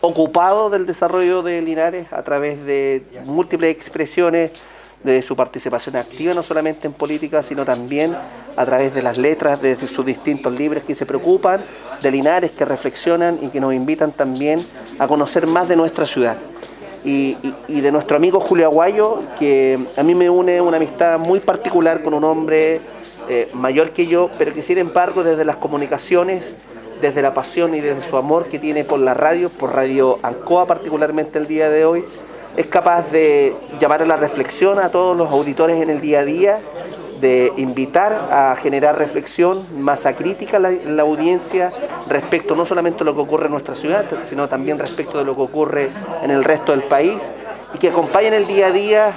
ocupado del desarrollo de Linares a través de múltiples expresiones de su participación activa, no solamente en política, sino también a través de las letras de sus distintos libros que se preocupan de Linares, que reflexionan y que nos invitan también a conocer más de nuestra ciudad. Y, de nuestro amigo Julio Aguayo, que a mí me une una amistad muy particular con un hombre eh, mayor que yo, pero que sin embargo desde las comunicaciones desde la pasión y desde su amor que tiene por la radio, por Radio Ancoa particularmente el día de hoy, es capaz de llamar a la reflexión a todos los auditores en el día a día, de invitar a generar reflexión, masa crítica en la, audiencia respecto no solamente a lo que ocurre en nuestra ciudad, sino también respecto de lo que ocurre en el resto del país y que acompañen el día a día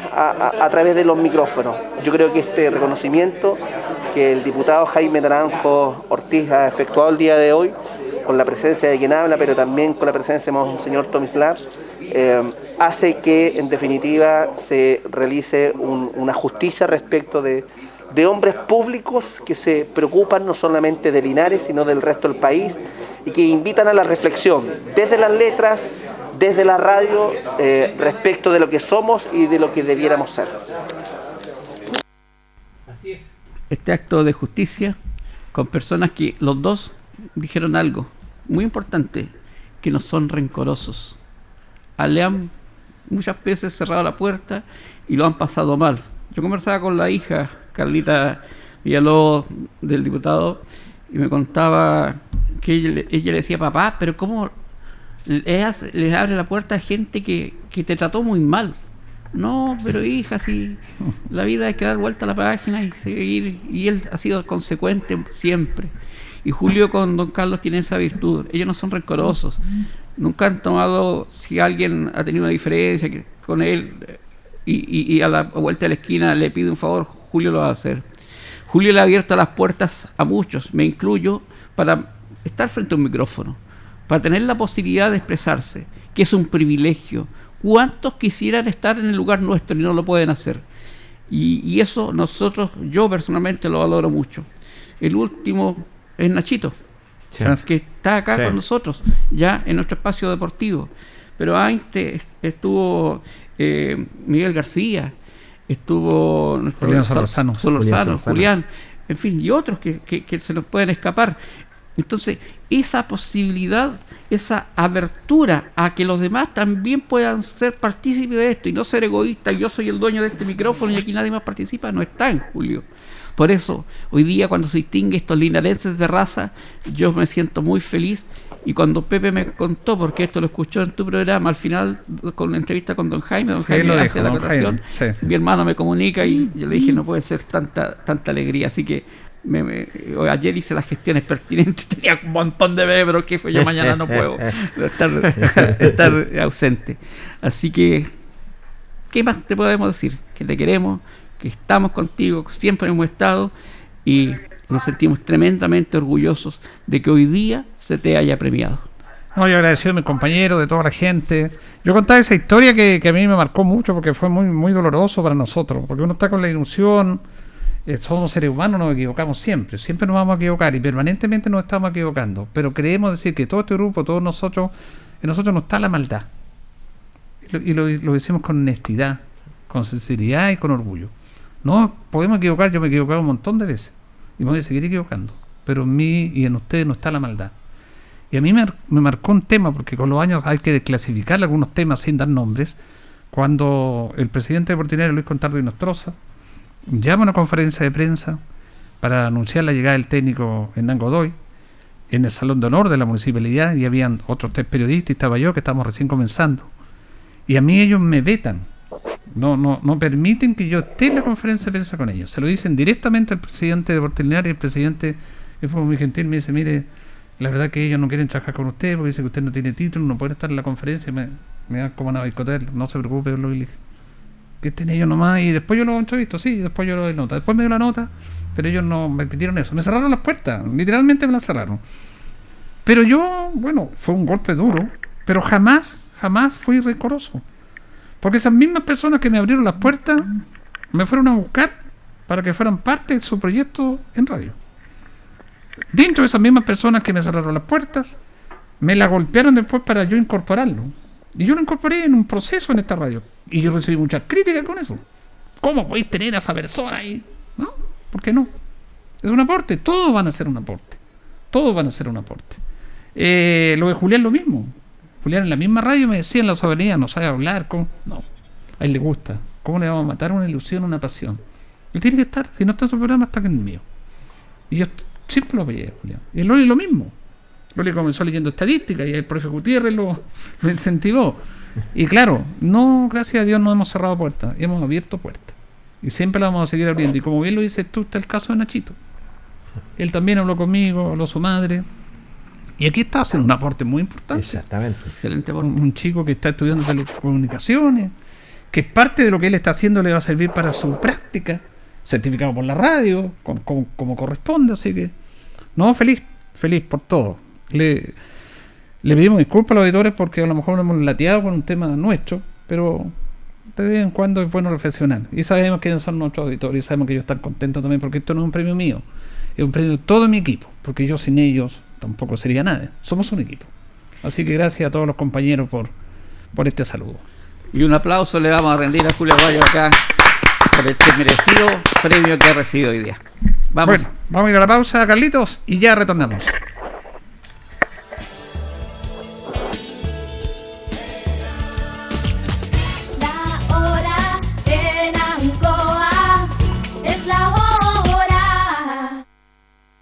a través de los micrófonos. Yo creo que este reconocimiento que el diputado Jaime Naranjo Ortiz ha efectuado el día de hoy, con la presencia de quien habla, pero también con la presencia de Monseñor Tomislav, eh, hace que en definitiva se realice una justicia respecto de, de hombres públicos que se preocupan no solamente de Linares, sino del resto del país y que invitan a la reflexión desde las letras, desde la radio, eh, respecto de lo que somos y de lo que debiéramos ser este acto de justicia con personas que los dos dijeron algo muy importante, que no son rencorosos. Le muchas veces cerrado la puerta y lo han pasado mal. Yo conversaba con la hija, Carlita Villalobos, del diputado, y me contaba que ella, le decía, papá, pero ¿cómo les abre la puerta a gente que, que te trató muy mal? No, pero hija, sí, la vida hay que dar vuelta a la página y seguir. Y él ha sido consecuente siempre. Y Julio con Don Carlos tiene esa virtud. Ellos no son rencorosos. Nunca han tomado, si alguien ha tenido una diferencia con él y, y a la vuelta de la esquina le pide un favor, Julio lo va a hacer. Julio le ha abierto las puertas a muchos, me incluyo, para estar frente a un micrófono, para tener la posibilidad de expresarse, que es un privilegio ¿Cuántos quisieran estar en el lugar nuestro y no lo pueden hacer? Y, eso nosotros, yo personalmente lo valoro mucho. El último es Nachito, que está acá con nosotros, ya en nuestro espacio deportivo. Pero antes estuvo eh, Miguel García, estuvo nuestro Julián Solorzano, Julián, Julián, en fin, y otros que, que se nos pueden escapar. Entonces, esa posibilidad, esa abertura a que los demás también puedan ser partícipes de esto y no ser egoístas, yo soy el dueño de este micrófono y aquí nadie más participa, no está en Julio. Por eso, hoy día cuando se distingue estos linarenses de raza, yo me siento muy feliz y cuando Pepe me contó, porque esto lo escuchó en tu programa, al final con la entrevista con don Jaime, don Jaime hace la acotación, mi hermano me comunica y yo le dije, no puede ser tanta, tanta alegría. Así que me, ayer hice las gestiones pertinentes, tenía un montón de bebés, pero que fue yo mañana no puedo estar, ausente. Así que, ¿qué más te podemos decir? Que te queremos, que estamos contigo, siempre hemos estado y nos sentimos tremendamente orgullosos de que hoy día se te haya premiado. No, yo agradecido a mis compañeros, de toda la gente. Yo contaba esa historia que, que, a mí me marcó mucho porque fue muy, muy doloroso para nosotros, porque uno está con la ilusión eh, somos seres humanos, nos equivocamos siempre, siempre nos vamos a equivocar y permanentemente nos estamos equivocando, pero creemos decir que todo este grupo, todos nosotros, en nosotros no está la maldad. Y lo, decimos con honestidad, con sinceridad y con orgullo. No podemos equivocar, yo me he equivocado un montón de veces y me voy a seguir equivocando, pero en mí y en ustedes no está la maldad. Y a mí me, me marcó un tema, porque con los años hay que desclasificar algunos temas sin dar nombres, cuando el presidente de Portinero, Luis Contardo y Nostroza, llama a una conferencia de prensa para anunciar la llegada del técnico Hernán Godoy en el Salón de Honor de la Municipalidad y habían otros tres periodistas y estaba yo que estábamos recién comenzando. Y a mí ellos me vetan. No, no, no permiten que yo esté en la conferencia de prensa con ellos. Se lo dicen directamente al presidente de Portilinar y el presidente, que fue muy gentil, me dice, mire, la verdad que ellos no quieren trabajar con usted porque dice que usted no tiene título, no puede estar en la conferencia, me, me da como una boicotear, no se preocupe, lo que estén ellos nomás y después yo lo entrevisto, sí, después yo lo doy nota. Después me dio la nota, pero ellos no me pidieron eso. Me cerraron las puertas, literalmente me las cerraron. Pero yo, bueno, fue un golpe duro, pero jamás, jamás fui rencoroso. Porque esas mismas personas que me abrieron las puertas me fueron a buscar para que fueran parte de su proyecto en radio. Dentro de esas mismas personas que me cerraron las puertas, me la golpearon después para yo incorporarlo. Y yo lo incorporé en un proceso en esta radio. Y yo recibí muchas críticas con eso. ¿Cómo podéis tener a esa persona ahí? ¿No? ¿Por qué no? Es un aporte. Todos van a ser un aporte. Todos van a ser un aporte. Eh, lo de Julián lo mismo. Julián en la misma radio me decía en la soberanía, no sabe hablar. ¿cómo? No. A él le gusta. ¿Cómo le vamos a matar una ilusión, una pasión? Él tiene que estar. Si no está en su programa, está en el mío. Y yo siempre lo veía, Julián. Y él lo mismo. Loli comenzó leyendo estadística y el profe Gutiérrez lo, incentivó. Y claro, no, gracias a Dios no hemos cerrado puertas, hemos abierto puertas. Y siempre la vamos a seguir abriendo. Y como bien lo dices tú, está el caso de Nachito. Él también habló conmigo, habló su madre. Y aquí está haciendo un aporte muy importante. Exactamente. Excelente. Un, un chico que está estudiando telecomunicaciones, que parte de lo que él está haciendo le va a servir para su práctica, certificado por la radio, como corresponde. Así que, no, feliz, feliz por todo. Le, le pedimos disculpas a los auditores porque a lo mejor hemos lateado con un tema nuestro, pero de vez en cuando es bueno reflexionar. Y sabemos quiénes son nuestros auditores y sabemos que ellos están contentos también porque esto no es un premio mío, es un premio de todo mi equipo, porque yo sin ellos tampoco sería nada. Somos un equipo. Así que gracias a todos los compañeros por, por este saludo. Y un aplauso le vamos a rendir a Julio Bayo acá por este merecido premio que ha recibido hoy día. Vamos. Bueno, vamos a ir a la pausa, Carlitos, y ya retornamos.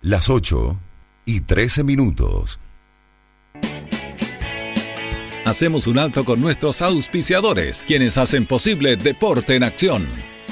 Las 8 y 13 minutos. Hacemos un alto con nuestros auspiciadores, quienes hacen posible Deporte en Acción.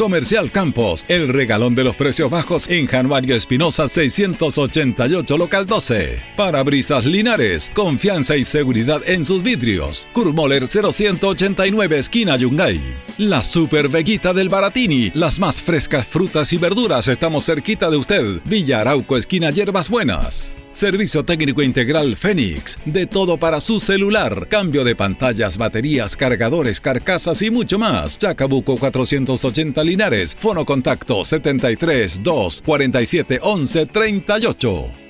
Comercial Campos, el regalón de los precios bajos en Januario Espinosa 688 local 12. Parabrisas Linares, confianza y seguridad en sus vidrios. Kurmoller 0189 esquina Yungay. La Super Veguita del Baratini, las más frescas frutas y verduras, estamos cerquita de usted. Villa Arauco esquina Hierbas Buenas. Servicio técnico integral Fénix. De todo para su celular. Cambio de pantallas, baterías, cargadores, carcasas y mucho más. Chacabuco 480 Linares. Fono contacto 73 2 47 11 38.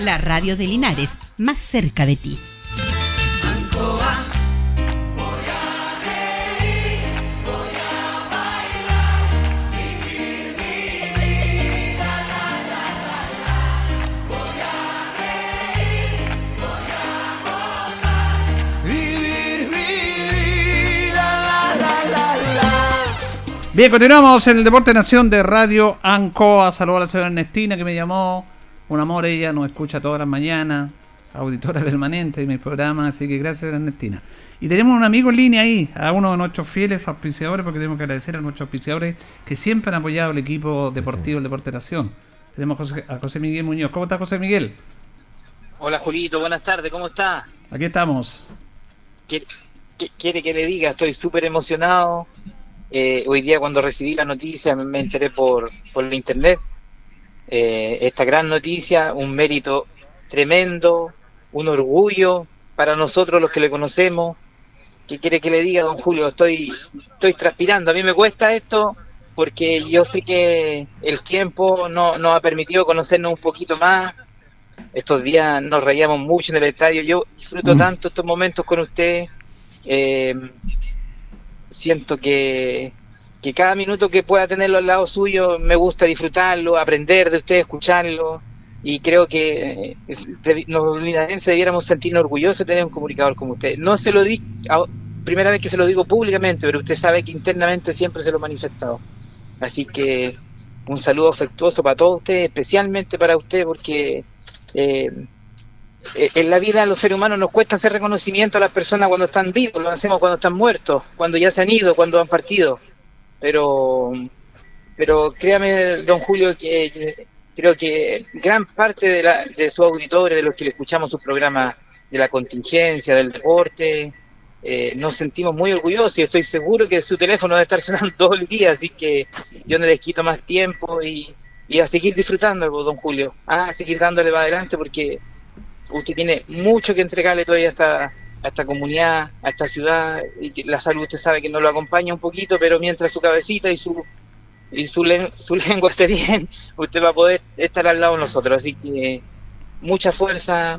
La radio de Linares, más cerca de ti. Bien, continuamos en el Deporte Nación de Radio Ancoa. Saludos a la señora Ernestina que me llamó. Un amor, ella nos escucha todas las mañanas. Auditora permanente de mi programa, así que gracias Ernestina. Y tenemos un amigo en línea ahí, a uno de nuestros fieles auspiciadores, porque tenemos que agradecer a nuestros auspiciadores que siempre han apoyado el equipo deportivo, el Deporte Nación. Tenemos a José, a José Miguel Muñoz. ¿Cómo está José Miguel? Hola Julito, buenas tardes, ¿cómo está? Aquí estamos. ¿Quiere, qué- quiere que le diga? Estoy súper emocionado. Eh, hoy día cuando recibí la noticia me me enteré por, por la internet. Eh, esta gran noticia, un mérito tremendo, un orgullo para nosotros los que le conocemos. ¿Qué quiere que le diga, don Julio? Estoy, estoy transpirando. A mí me cuesta esto porque yo sé que el tiempo no nos ha permitido conocernos un poquito más. Estos días nos reíamos mucho en el estadio. Yo disfruto tanto estos momentos con usted. Eh, siento que, que cada minuto que pueda tenerlo al lado suyo me gusta disfrutarlo, aprender de usted, escucharlo. Y creo que eh, los linarenses debiéramos sentirnos orgullosos de tener un comunicador como usted. No se lo di, a- primera vez que se lo digo públicamente, pero usted sabe que internamente siempre se lo he manifestado. Así que un saludo afectuoso para todos ustedes, especialmente para usted, porque eh, eh, en la vida de los seres humanos nos cuesta hacer reconocimiento a las personas cuando están vivos, lo hacemos cuando están muertos, cuando ya se han ido, cuando han partido. Pero, pero créame, don Julio, que creo que gran parte de, la, de sus auditores, de los que le escuchamos su programa de la contingencia, del deporte, eh, nos sentimos muy orgullosos y estoy seguro que su teléfono debe estar sonando todo el día, así que yo no les quito más tiempo y, y a seguir disfrutando, don Julio, a seguir dándole para adelante porque usted tiene mucho que entregarle todavía a esta, a esta comunidad, a esta ciudad, y que la salud usted sabe que nos lo acompaña un poquito, pero mientras su cabecita y su y su, len- su lengua esté bien, usted va a poder estar al lado de nosotros. Así que mucha fuerza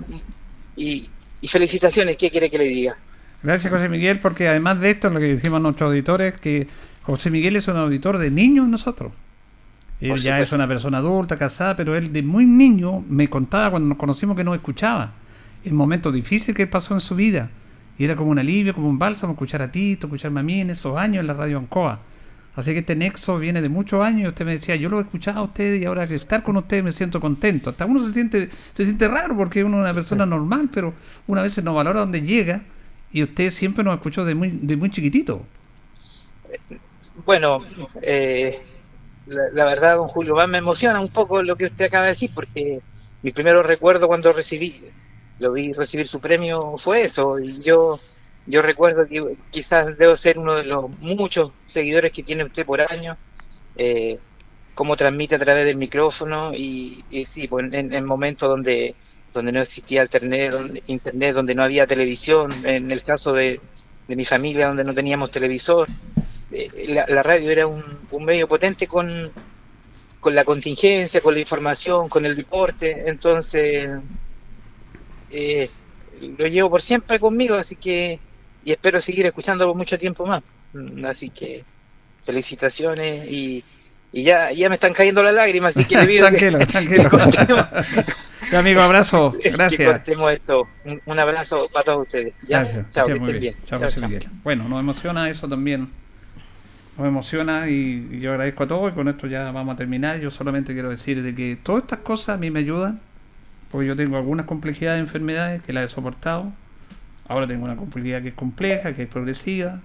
y, y felicitaciones. ¿Qué quiere que le diga? Gracias José Miguel, porque además de esto, lo que decimos a nuestros auditores, que José Miguel es un auditor de niños nosotros. Él ya es una persona adulta, casada, pero él de muy niño me contaba cuando nos conocimos que nos escuchaba. El momento difícil que pasó en su vida. Y era como un alivio, como un bálsamo escuchar a Tito, escucharme a mí en esos años en la radio Ancoa. Así que este nexo viene de muchos años usted me decía, yo lo he escuchado a usted y ahora que estar con usted me siento contento. Hasta uno se siente, se siente raro porque uno es una persona normal, pero una vez no valora donde llega y usted siempre nos escuchó de muy, de muy chiquitito. Bueno, eh, la, la verdad, don Julio, me emociona un poco lo que usted acaba de decir, porque mi primero recuerdo cuando recibí lo vi recibir su premio fue eso. Y yo, yo recuerdo que quizás debo ser uno de los muchos seguidores que tiene usted por año. Eh, cómo transmite a través del micrófono y, y sí, pues en, en momentos donde donde no existía internet donde, internet, donde no había televisión, en el caso de, de mi familia donde no teníamos televisor, eh, la, la radio era un, un medio potente con, con la contingencia, con la información, con el deporte, entonces eh, lo llevo por siempre conmigo, así que y espero seguir escuchándolo mucho tiempo más, Mm, así que felicitaciones y, y ya, ya me están cayendo las lágrimas, así que le pido que- tranquilo, que tranquilo. Ya, amigo, abrazo. que Gracias. cortemos esto. Un, un abrazo para todos ustedes. ¿ya? Gracias. Chao, que que estén bien. Chao, Chao, chao. Miguel. Bueno, nos emociona eso también. Nos emociona y, y yo agradezco a todos y con esto ya vamos a terminar. Yo solamente quiero decir de que todas estas cosas a mí me ayudan porque yo tengo algunas complejidades de enfermedades que las he soportado. Ahora tengo una complejidad que es compleja, que es progresiva,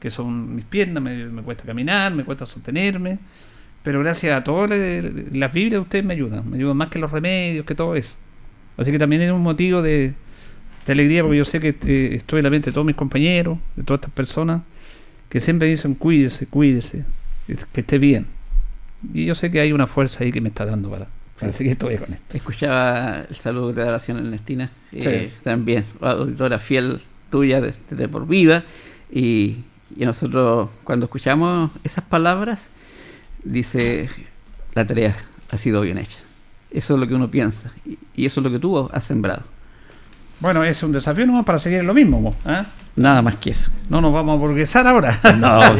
que son mis piernas, me, cuesta caminar, me cuesta sostenerme. Pero gracias a todas las Biblias de ustedes me ayudan, me ayudan más que los remedios, que todo eso. Así que también es un motivo de, alegría porque yo sé que eh, estoy en la mente de todos mis compañeros, de todas estas personas que siempre dicen cuídese, cuídese, que esté bien. Y yo sé que hay una fuerza ahí que me está dando para, para seguir todavía con esto. Escuchaba el saludo que te da la señora Ernestina, eh, Sí. también, auditora fiel tuya de, de por vida. Y, y nosotros, cuando escuchamos esas palabras, dice: La tarea ha sido bien hecha. Eso es lo que uno piensa. Y, y eso es lo que tú has sembrado. Bueno, es un desafío nomás para seguir en lo mismo. mo, ¿ah? Nada más que eso. No nos vamos a burguesar ahora. No,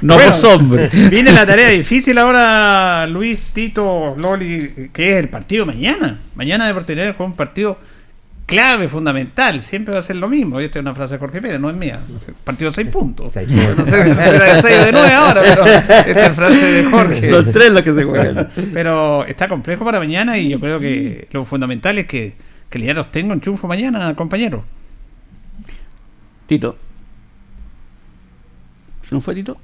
no, Bueno, pues, hombre. Viene la tarea difícil ahora, Luis, Tito, Loli, que es el partido mañana. Mañana de tener un partido clave, fundamental. Siempre va a ser lo mismo. Y esta es una frase de Jorge Pérez, no es mía. Partido seis puntos. Seis No puntos. sé si será de seis o de nueve ahora, pero esta es frase de Jorge. Son tres los que se juegan. Pero está complejo para mañana y yo creo que lo fundamental es que, que Linares tenga un triunfo mañana, compañero. Tito. ¿No fue Tito?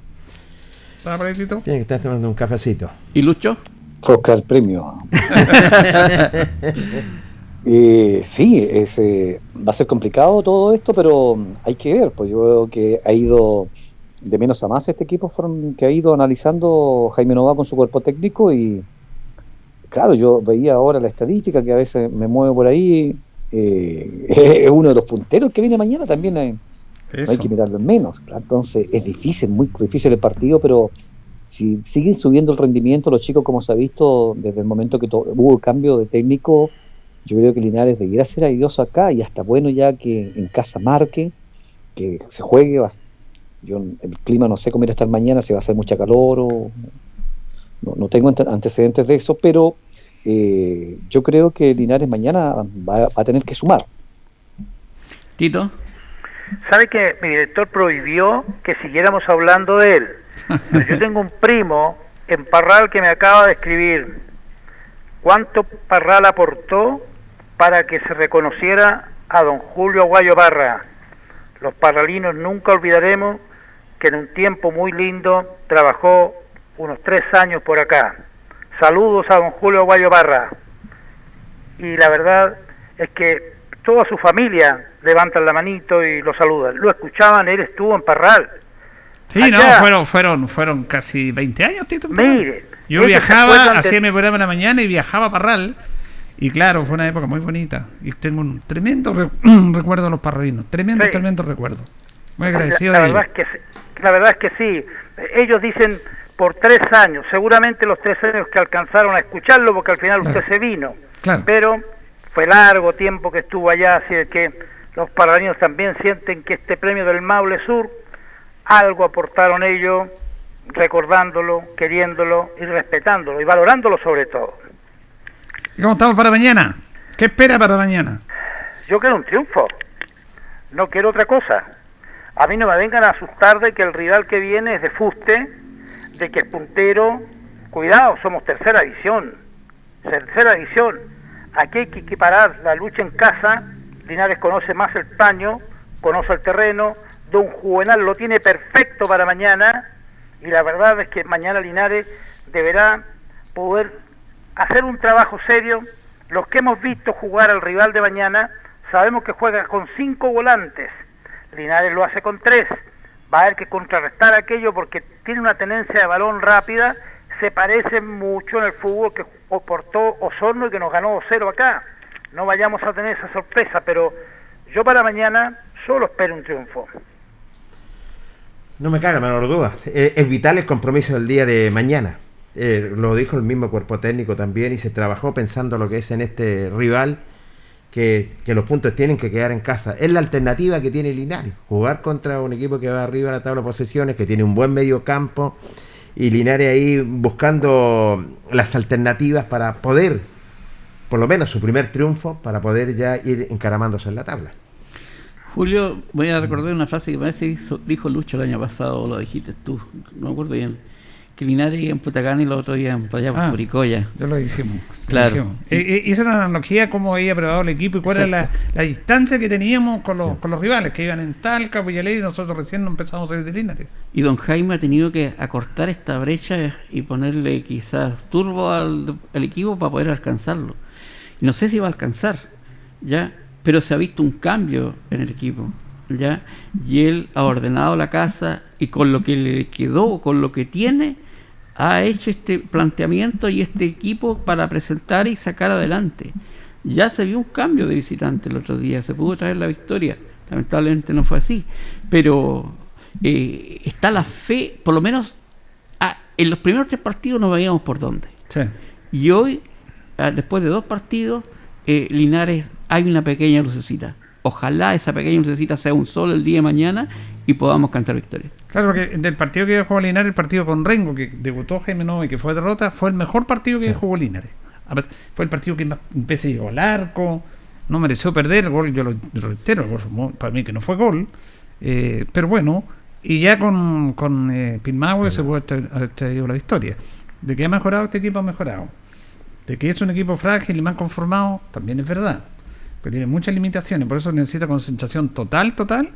¿Estaba por ahí, Tito? Tiene que estar tomando un cafecito. ¿Y Lucho? Oscar Premio. Eh, sí, es, eh, va a ser complicado todo esto, pero hay que ver, pues yo veo que ha ido de menos a más este equipo que ha ido analizando Jaime Nova con su cuerpo técnico y claro, yo veía ahora la estadística que a veces me mueve por ahí, eh, es uno de los punteros que viene mañana también, hay, no hay que mirarlo en menos, entonces es difícil, muy difícil el partido, pero si siguen subiendo el rendimiento los chicos como se ha visto desde el momento que hubo el cambio de técnico, yo creo que Linares debiera ser airoso acá y hasta bueno ya que en casa marque, que se juegue. va- Yo el clima no sé cómo irá a estar mañana, si va a hacer mucha calor o no, no tengo ante- antecedentes de eso, pero eh, yo creo que Linares mañana va, va a tener que sumar. Tito. ¿Sabe que mi director prohibió que siguiéramos hablando de él? Pero yo tengo un primo en Parral que me acaba de escribir cuánto Parral aportó para que se reconociera a don Julio Aguayo Barra. Los parralinos nunca olvidaremos que en un tiempo muy lindo trabajó unos tres años por acá. Saludos a don Julio Aguayo Barra. Y la verdad es que toda su familia levantan la manito y lo saludan. Lo escuchaban, él estuvo en Parral. Sí, Allá. no, fueron, fueron, fueron casi 20 años, Tito. Mire, Yo se viajaba, hacía mi programa en la mañana y viajaba a Parral. Y claro, fue una época muy bonita. Y tengo un tremendo re- recuerdo de los parralinos. Tremendo, Sí. tremendo recuerdo. Muy agradecido la de verdad ellos. es que la verdad es que sí. Ellos dicen por tres años, seguramente los tres años que alcanzaron a escucharlo, porque al final usted se vino. Claro. Pero fue largo tiempo que estuvo allá, así de que los paralinos también sienten que este premio del Maule Sur, algo aportaron ellos, recordándolo, queriéndolo y respetándolo y valorándolo sobre todo. ¿Y cómo estamos para mañana? ¿Qué espera para mañana? Yo quiero un triunfo, no quiero otra cosa. A mí no me vengan a asustar de que el rival que viene es de fuste, de que es puntero. Cuidado, somos tercera división. Tercera división. Aquí hay que equiparar la lucha en casa. Linares conoce más el paño, conoce el terreno. Don Juvenal lo tiene perfecto para mañana. Y la verdad es que mañana Linares deberá poder hacer un trabajo serio los que hemos visto jugar al rival de mañana, sabemos que juega con cinco volantes. Linares lo hace con tres. Va a haber que contrarrestar aquello porque tiene una tenencia de balón rápida. Se parece mucho en el fútbol que portó Osorno y que nos ganó 2-0 acá. No vayamos a tener esa sorpresa, pero yo para mañana solo espero un triunfo. No me caga menor duda. Eh, es vital el compromiso del día de mañana. Eh, lo dijo el mismo cuerpo técnico también y se trabajó pensando lo que es en este rival que, que, los puntos tienen que quedar en casa. Es la alternativa que tiene Linares, jugar contra un equipo que va arriba a la tabla de posiciones, que tiene un buen medio campo y Linares ahí buscando las alternativas para poder, por lo menos su primer triunfo, para poder ya ir encaramándose en la tabla. Julio, voy a recordar una frase que parece que hizo, dijo Lucho el año pasado, o lo dijiste tú, no me acuerdo bien que Linares en Putacán y los otros iban para allá por Ah, Puricoya. Ya lo dijimos. Claro. Lo dijimos. Eh, eh, hizo una analogía cómo había preparado el equipo y cuál era la, Exacto. la distancia que teníamos con los, con los rivales, que iban en Talca, Puyalé y nosotros recién no empezamos a ir de Linares. Y don Jaime ha tenido que acortar esta brecha y ponerle quizás turbo al, al equipo para poder alcanzarlo. Y no sé si va a alcanzar, ya, pero se ha visto un cambio en el equipo, ya, y él ha ordenado la casa y con lo que le quedó, con lo que tiene, ha hecho este planteamiento y este equipo para presentar y sacar adelante. Ya se vio un cambio de visitante el otro día, se pudo traer la victoria. Lamentablemente no fue así, pero eh, está la fe, por lo menos ah, en los primeros tres partidos no veíamos por dónde. Sí. Y hoy, ah, después de dos partidos, eh, Linares hay una pequeña lucecita. Ojalá esa pequeña lucecita sea un sol el día de mañana y podamos cantar victoria. Claro, porque del partido que jugó Linares, el partido con Rengo, que debutó Jaime Novo y que fue derrota, fue el mejor partido que jugó Linares. Fue el partido que más veces llegó al arco, no mereció perder el gol, yo lo reitero, el gol fue- para mí que no fue gol, eh, pero bueno, y ya con, con eh, Pilmahue se puede haber traído la victoria. De que ha mejorado este equipo, ha mejorado. De que es un equipo frágil y mal conformado, también es verdad. Pero tiene muchas limitaciones, por eso necesita concentración total, total,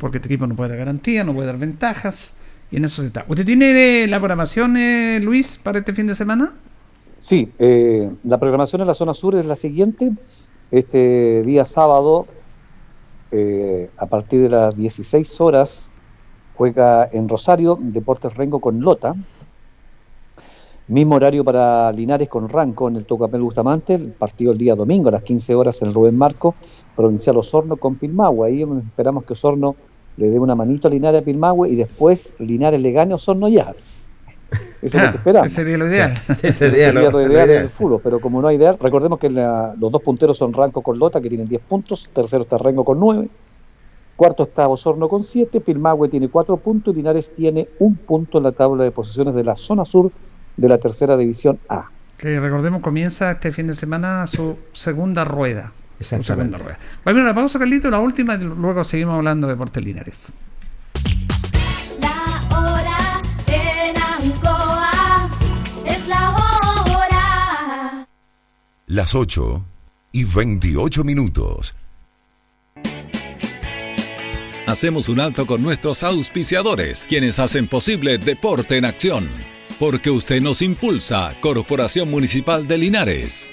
porque este equipo no puede dar garantía, no puede dar ventajas, y en eso se está. ¿Usted tiene eh, la programación, eh, Luis, para este fin de semana? Sí, eh, la programación en la zona sur es la siguiente. Este día sábado, a partir de las 16 horas, juega en Rosario Deportes Rengo con Lota. Mismo horario para Linares con Ranco en el Tocapel Bustamante. El partido el día domingo a las 15 horas en el Rubén Marco. Provincial Osorno con Pilmahue. Ahí esperamos que Osorno le dé una manito a Linares a Pilmahue y después Linares le gane a Osorno ya. Eso es lo que esperamos. Ese sería lo ideal. Ese Sería sería lo- lo lo ideal en el fútbol, pero como no hay ideal, recordemos que la- los dos punteros son Ranco con Lota, que tienen 10 puntos, tercero está Rengo con 9, cuarto está Osorno con 7, Pilmahue tiene 4 puntos y Linares tiene un punto en la tabla de posiciones de la zona sur de la tercera división A. Que recordemos, comienza este fin de semana su segunda rueda. Exactamente. segunda rueda. Bueno, la pausa, Carlito, la última, y luego seguimos hablando de Deportes Linares. La hora en Ancoa es la hora. Las 8 y 28 minutos. Hacemos un alto con nuestros auspiciadores, quienes hacen posible Deporte en Acción. Porque usted nos impulsa, Corporación Municipal de Linares.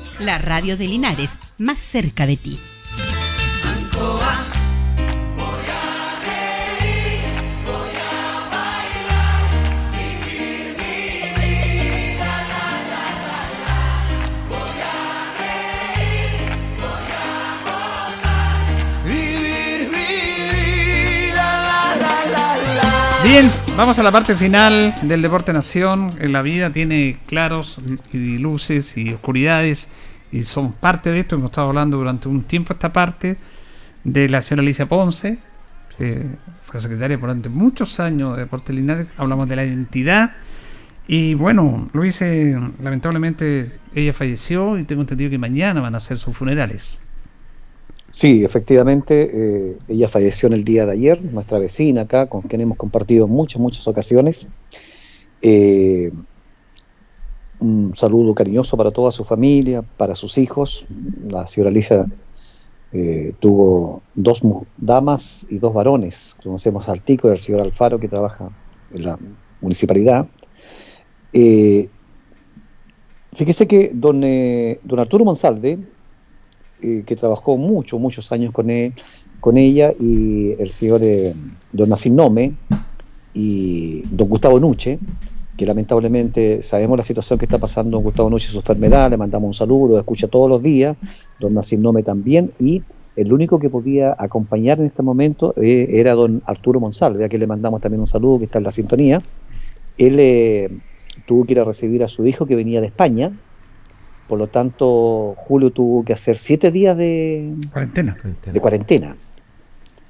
La radio de Linares, más cerca de ti. Bien, vamos a la parte final del Deporte Nación. En la vida tiene claros y luces y oscuridades y somos parte de esto. Hemos estado hablando durante un tiempo esta parte de la señora Alicia Ponce, fue secretaria durante muchos años de Deportes Linares. Hablamos de la identidad. Y bueno, eh, lamentablemente ella falleció y tengo entendido que mañana van a hacer sus funerales. Sí, efectivamente, eh, ella falleció en el día de ayer, nuestra vecina acá, con quien hemos compartido muchas, muchas ocasiones. Eh, un saludo cariñoso para toda su familia, para sus hijos. La señora Lisa eh, tuvo dos damas y dos varones. Conocemos al Tico y al señor Alfaro, que trabaja en la municipalidad. Eh, fíjese que don, eh, don Arturo Monsalve, que trabajó mucho, muchos años con él, con ella, y el señor don Nacin Nome y don Gustavo Nuche, que lamentablemente sabemos la situación que está pasando Gustavo Nuche, su enfermedad, le mandamos un saludo, lo escucha todos los días, don Nacin Nome también, y el único que podía acompañar en este momento eh, era don Arturo Monsalve, a quien le mandamos también un saludo, que está en la sintonía. Él eh, tuvo que ir a recibir a su hijo que venía de España, por lo tanto, Julio tuvo que hacer siete días de Cuarentena. de cuarentena.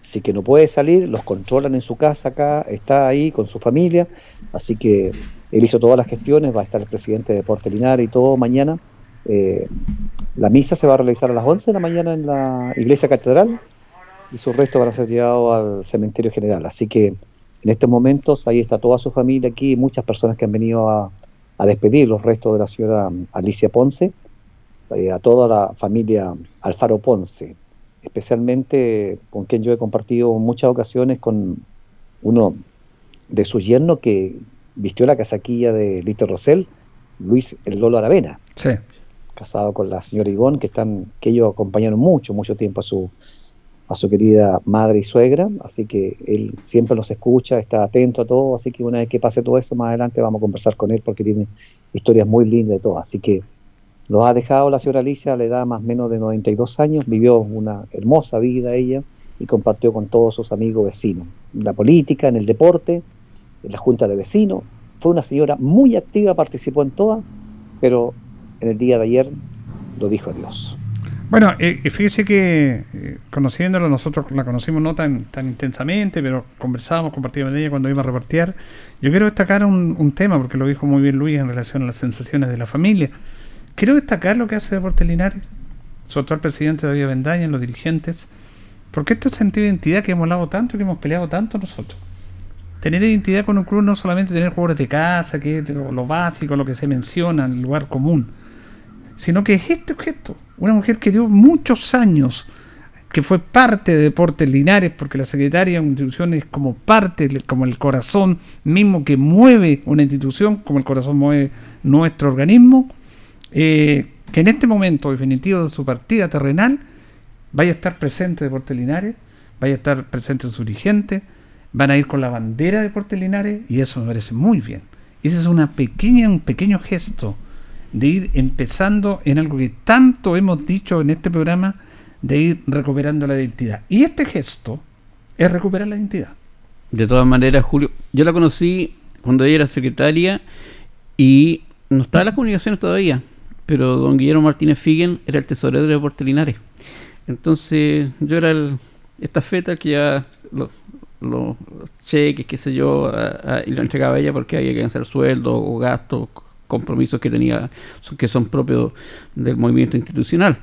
Así que no puede salir, los controlan en su casa acá, está ahí con su familia, así que él hizo todas las gestiones, va a estar el presidente de Deporte Linares y todo mañana. Eh, la misa se va a realizar a las 11 de la mañana en la iglesia catedral y sus restos van a ser llevados al cementerio general. Así que en estos momentos ahí está toda su familia aquí, muchas personas que han venido a, a despedir los restos de la señora Alicia Ponce, eh, a toda la familia Alfaro Ponce, especialmente con quien yo he compartido muchas ocasiones con uno de sus yernos que vistió la casaquilla de Lito Rosell, Luis el Lolo Aravena. Sí. casado con la señora Ivonne, que están, que ellos acompañaron mucho, mucho tiempo a su, a su querida madre y suegra, así que él siempre los escucha, está atento a todo, así que una vez que pase todo eso, más adelante vamos a conversar con él porque tiene historias muy lindas de todo, así que los ha dejado la señora Alicia, le da más o menos de 92 años, vivió una hermosa vida ella y compartió con todos sus amigos vecinos, en la política, en el deporte, en la junta de vecinos, fue una señora muy activa, participó en todas, pero en el día de ayer lo dijo adiós. Bueno, eh, fíjese que eh, conociéndola, nosotros la conocimos no tan, tan intensamente, pero conversábamos, compartíamos con ella cuando iba a repartir. Yo quiero destacar un, un tema, porque lo dijo muy bien Luis en relación a las sensaciones de la familia. Quiero destacar lo que hace Deportes Linares, su actual presidente David Bendaña, los dirigentes, porque esto es sentido de identidad que hemos hablado tanto y que hemos peleado tanto nosotros. Tener identidad con un club no solamente tener jugadores de casa, que es lo, básico, lo que se menciona en el lugar común, sino que es este objeto. Una mujer que dio muchos años, que fue parte de Deportes Linares, porque la secretaria de una institución es como parte, como el corazón mismo que mueve una institución, como el corazón mueve nuestro organismo, eh, que en este momento definitivo de su partida terrenal vaya a estar presente Deportes Linares, vaya a estar presente su dirigente, van a ir con la bandera de Deportes Linares y eso me parece muy bien. Ese es una pequeña, un pequeño gesto de ir empezando en algo que tanto hemos dicho en este programa, de ir recuperando la identidad. Y este gesto es recuperar la identidad. De todas maneras, Julio, yo la conocí cuando ella era secretaria y no estaba en las comunicaciones todavía, pero don Guillermo Martínez Figuen era el tesorero de Deportes Linares. Entonces yo era el estafeta que ya los, los cheques, qué sé yo, a- a- y lo entregaba a ella porque había que hacer sueldos o gastos, compromisos que tenía, son- que son propios del movimiento institucional.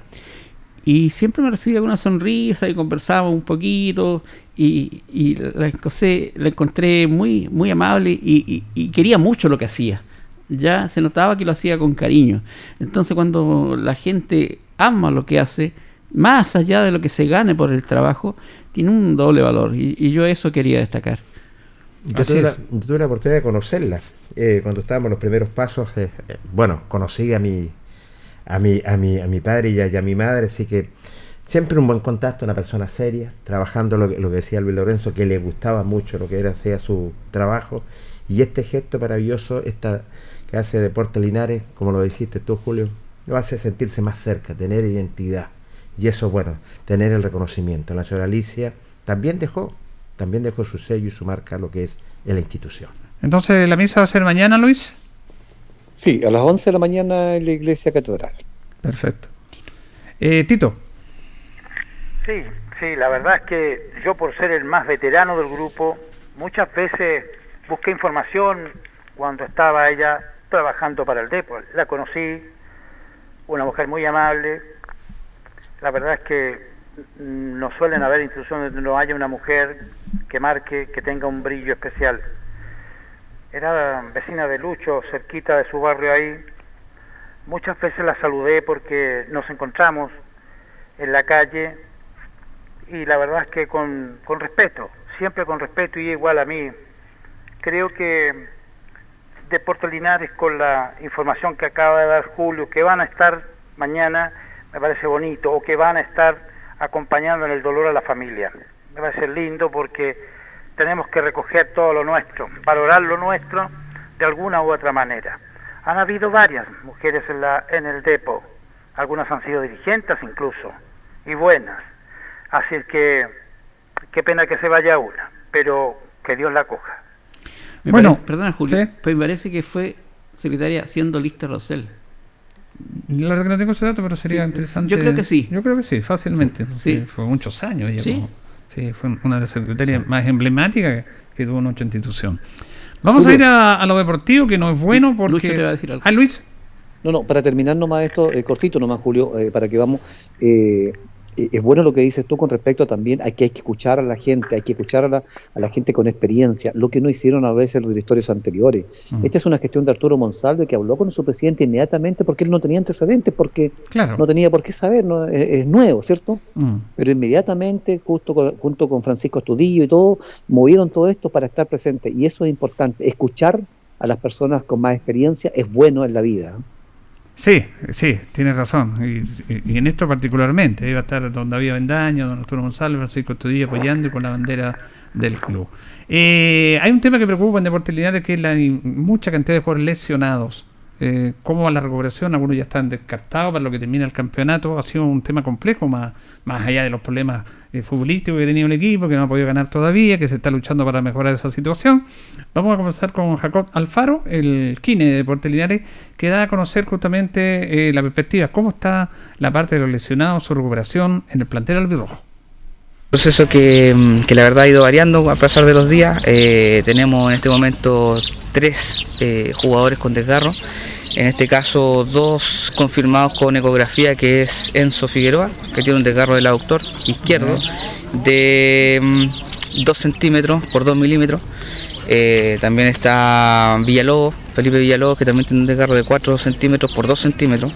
Y siempre me recibía con una sonrisa y conversábamos un poquito y, y la, encontré, la encontré muy, muy amable y, y- y quería mucho lo que hacía. Ya se notaba que lo hacía con cariño. Entonces cuando la gente ama lo que hace, más allá de lo que se gane por el trabajo, tiene un doble valor. Y, y yo eso quería destacar. Yo tuve, la, yo tuve la oportunidad de conocerla eh, cuando estábamos en los primeros pasos. eh, eh, bueno, conocí a mi, a mi, a mi, a mi padre y a, y a mi madre, así que siempre un buen contacto, una persona seria, trabajando lo que, lo que decía Luis Lorenzo, que le gustaba mucho lo que era sea su trabajo. Y este gesto maravilloso, esta que hace Deporte Linares, como lo dijiste tú, Julio, lo hace sentirse más cerca, tener identidad. Y eso, bueno, tener el reconocimiento. La señora Alicia también dejó, también dejó su sello y su marca lo que es en la institución. Entonces, ¿la misa va a ser mañana, Luis? Sí, a las 11 de la mañana en la iglesia catedral. Perfecto. Eh, Tito. Sí, sí, la verdad es que yo por ser el más veterano del grupo, muchas veces busqué información cuando estaba ella trabajando para el Depo. La conocí, una mujer muy amable. La verdad es que no suelen haber instituciones donde no haya una mujer que marque, que tenga un brillo especial. Era vecina de Lucho, cerquita de su barrio ahí. Muchas veces la saludé porque nos encontramos en la calle y la verdad es que con, con respeto, siempre con respeto y igual a mí. Creo que Deportes Linares con la información que acaba de dar Julio, que van a estar mañana, me parece bonito, o que van a estar acompañando en el dolor a la familia. Me parece lindo porque tenemos que recoger todo lo nuestro, valorar lo nuestro de alguna u otra manera. Han habido varias mujeres en, la, en el depo, algunas han sido dirigentes incluso, y buenas. Así que, qué pena que se vaya una, pero que Dios la coja. Me Bueno, parece- perdona, Julio, pues me parece que fue secretaria siendo lista Rosell. La verdad que no tengo ese dato, pero sería Sí, interesante. yo creo que sí. Yo creo que sí, fácilmente. Sí. Fue muchos años. Ella Sí. como- sí, fue una de las secretarias más emblemáticas que tuvo nuestra institución. Vamos a ir a, a lo deportivo, que no es bueno porque. Lucho te va a decir algo. Ah, Luis. No, no, para terminar nomás esto, eh, cortito nomás, Julio, eh, para que vamos. eh, es bueno lo que dices tú con respecto a también a que hay que escuchar a la gente, hay que escuchar a la, a la gente con experiencia, lo que no hicieron a veces los directorios anteriores. Mm. Esta es una gestión de Arturo Monsalve que habló con su presidente inmediatamente porque él no tenía antecedentes, porque Claro. no tenía por qué saber, no, es, es nuevo, ¿cierto? Mm. Pero inmediatamente, justo con- junto con Francisco Estudillo y todo, movieron todo esto para estar presente. Y eso es importante. Escuchar a las personas con más experiencia es bueno en la vida. Sí, sí, tienes razón. Y, en esto particularmente, iba a estar don David Bendaño, don Arturo González, Francisco Estudillo apoyando y con la bandera del club. Eh, hay un tema que preocupa en Deportes Linares que es la mucha cantidad de jugadores lesionados. Eh, ¿Cómo va la recuperación? Algunos ya están descartados para lo que termina el campeonato. Ha sido un tema complejo, más, más allá de los problemas eh, futbolísticos que tenía el equipo, que no ha podido ganar todavía, que se está luchando para mejorar esa situación. Vamos a conversar con Jacob Alfaro, el Kine de Deportes Linares, que da a conocer justamente eh, la perspectiva, cómo está la parte de los lesionados, su recuperación en el plantel albirrojo. Proceso que, mm, que la verdad ha ido variando a pasar de los días. Eh, tenemos en este momento tres eh, jugadores con desgarro. En este caso, dos confirmados con ecografía, que es Enzo Figueroa, que tiene un desgarro del aductor izquierdo de 2 centímetros por 2 milímetros. Eh, también está Villalobos, Felipe Villalobos, que también tiene un desgarro de 4 centímetros por 2 centímetros.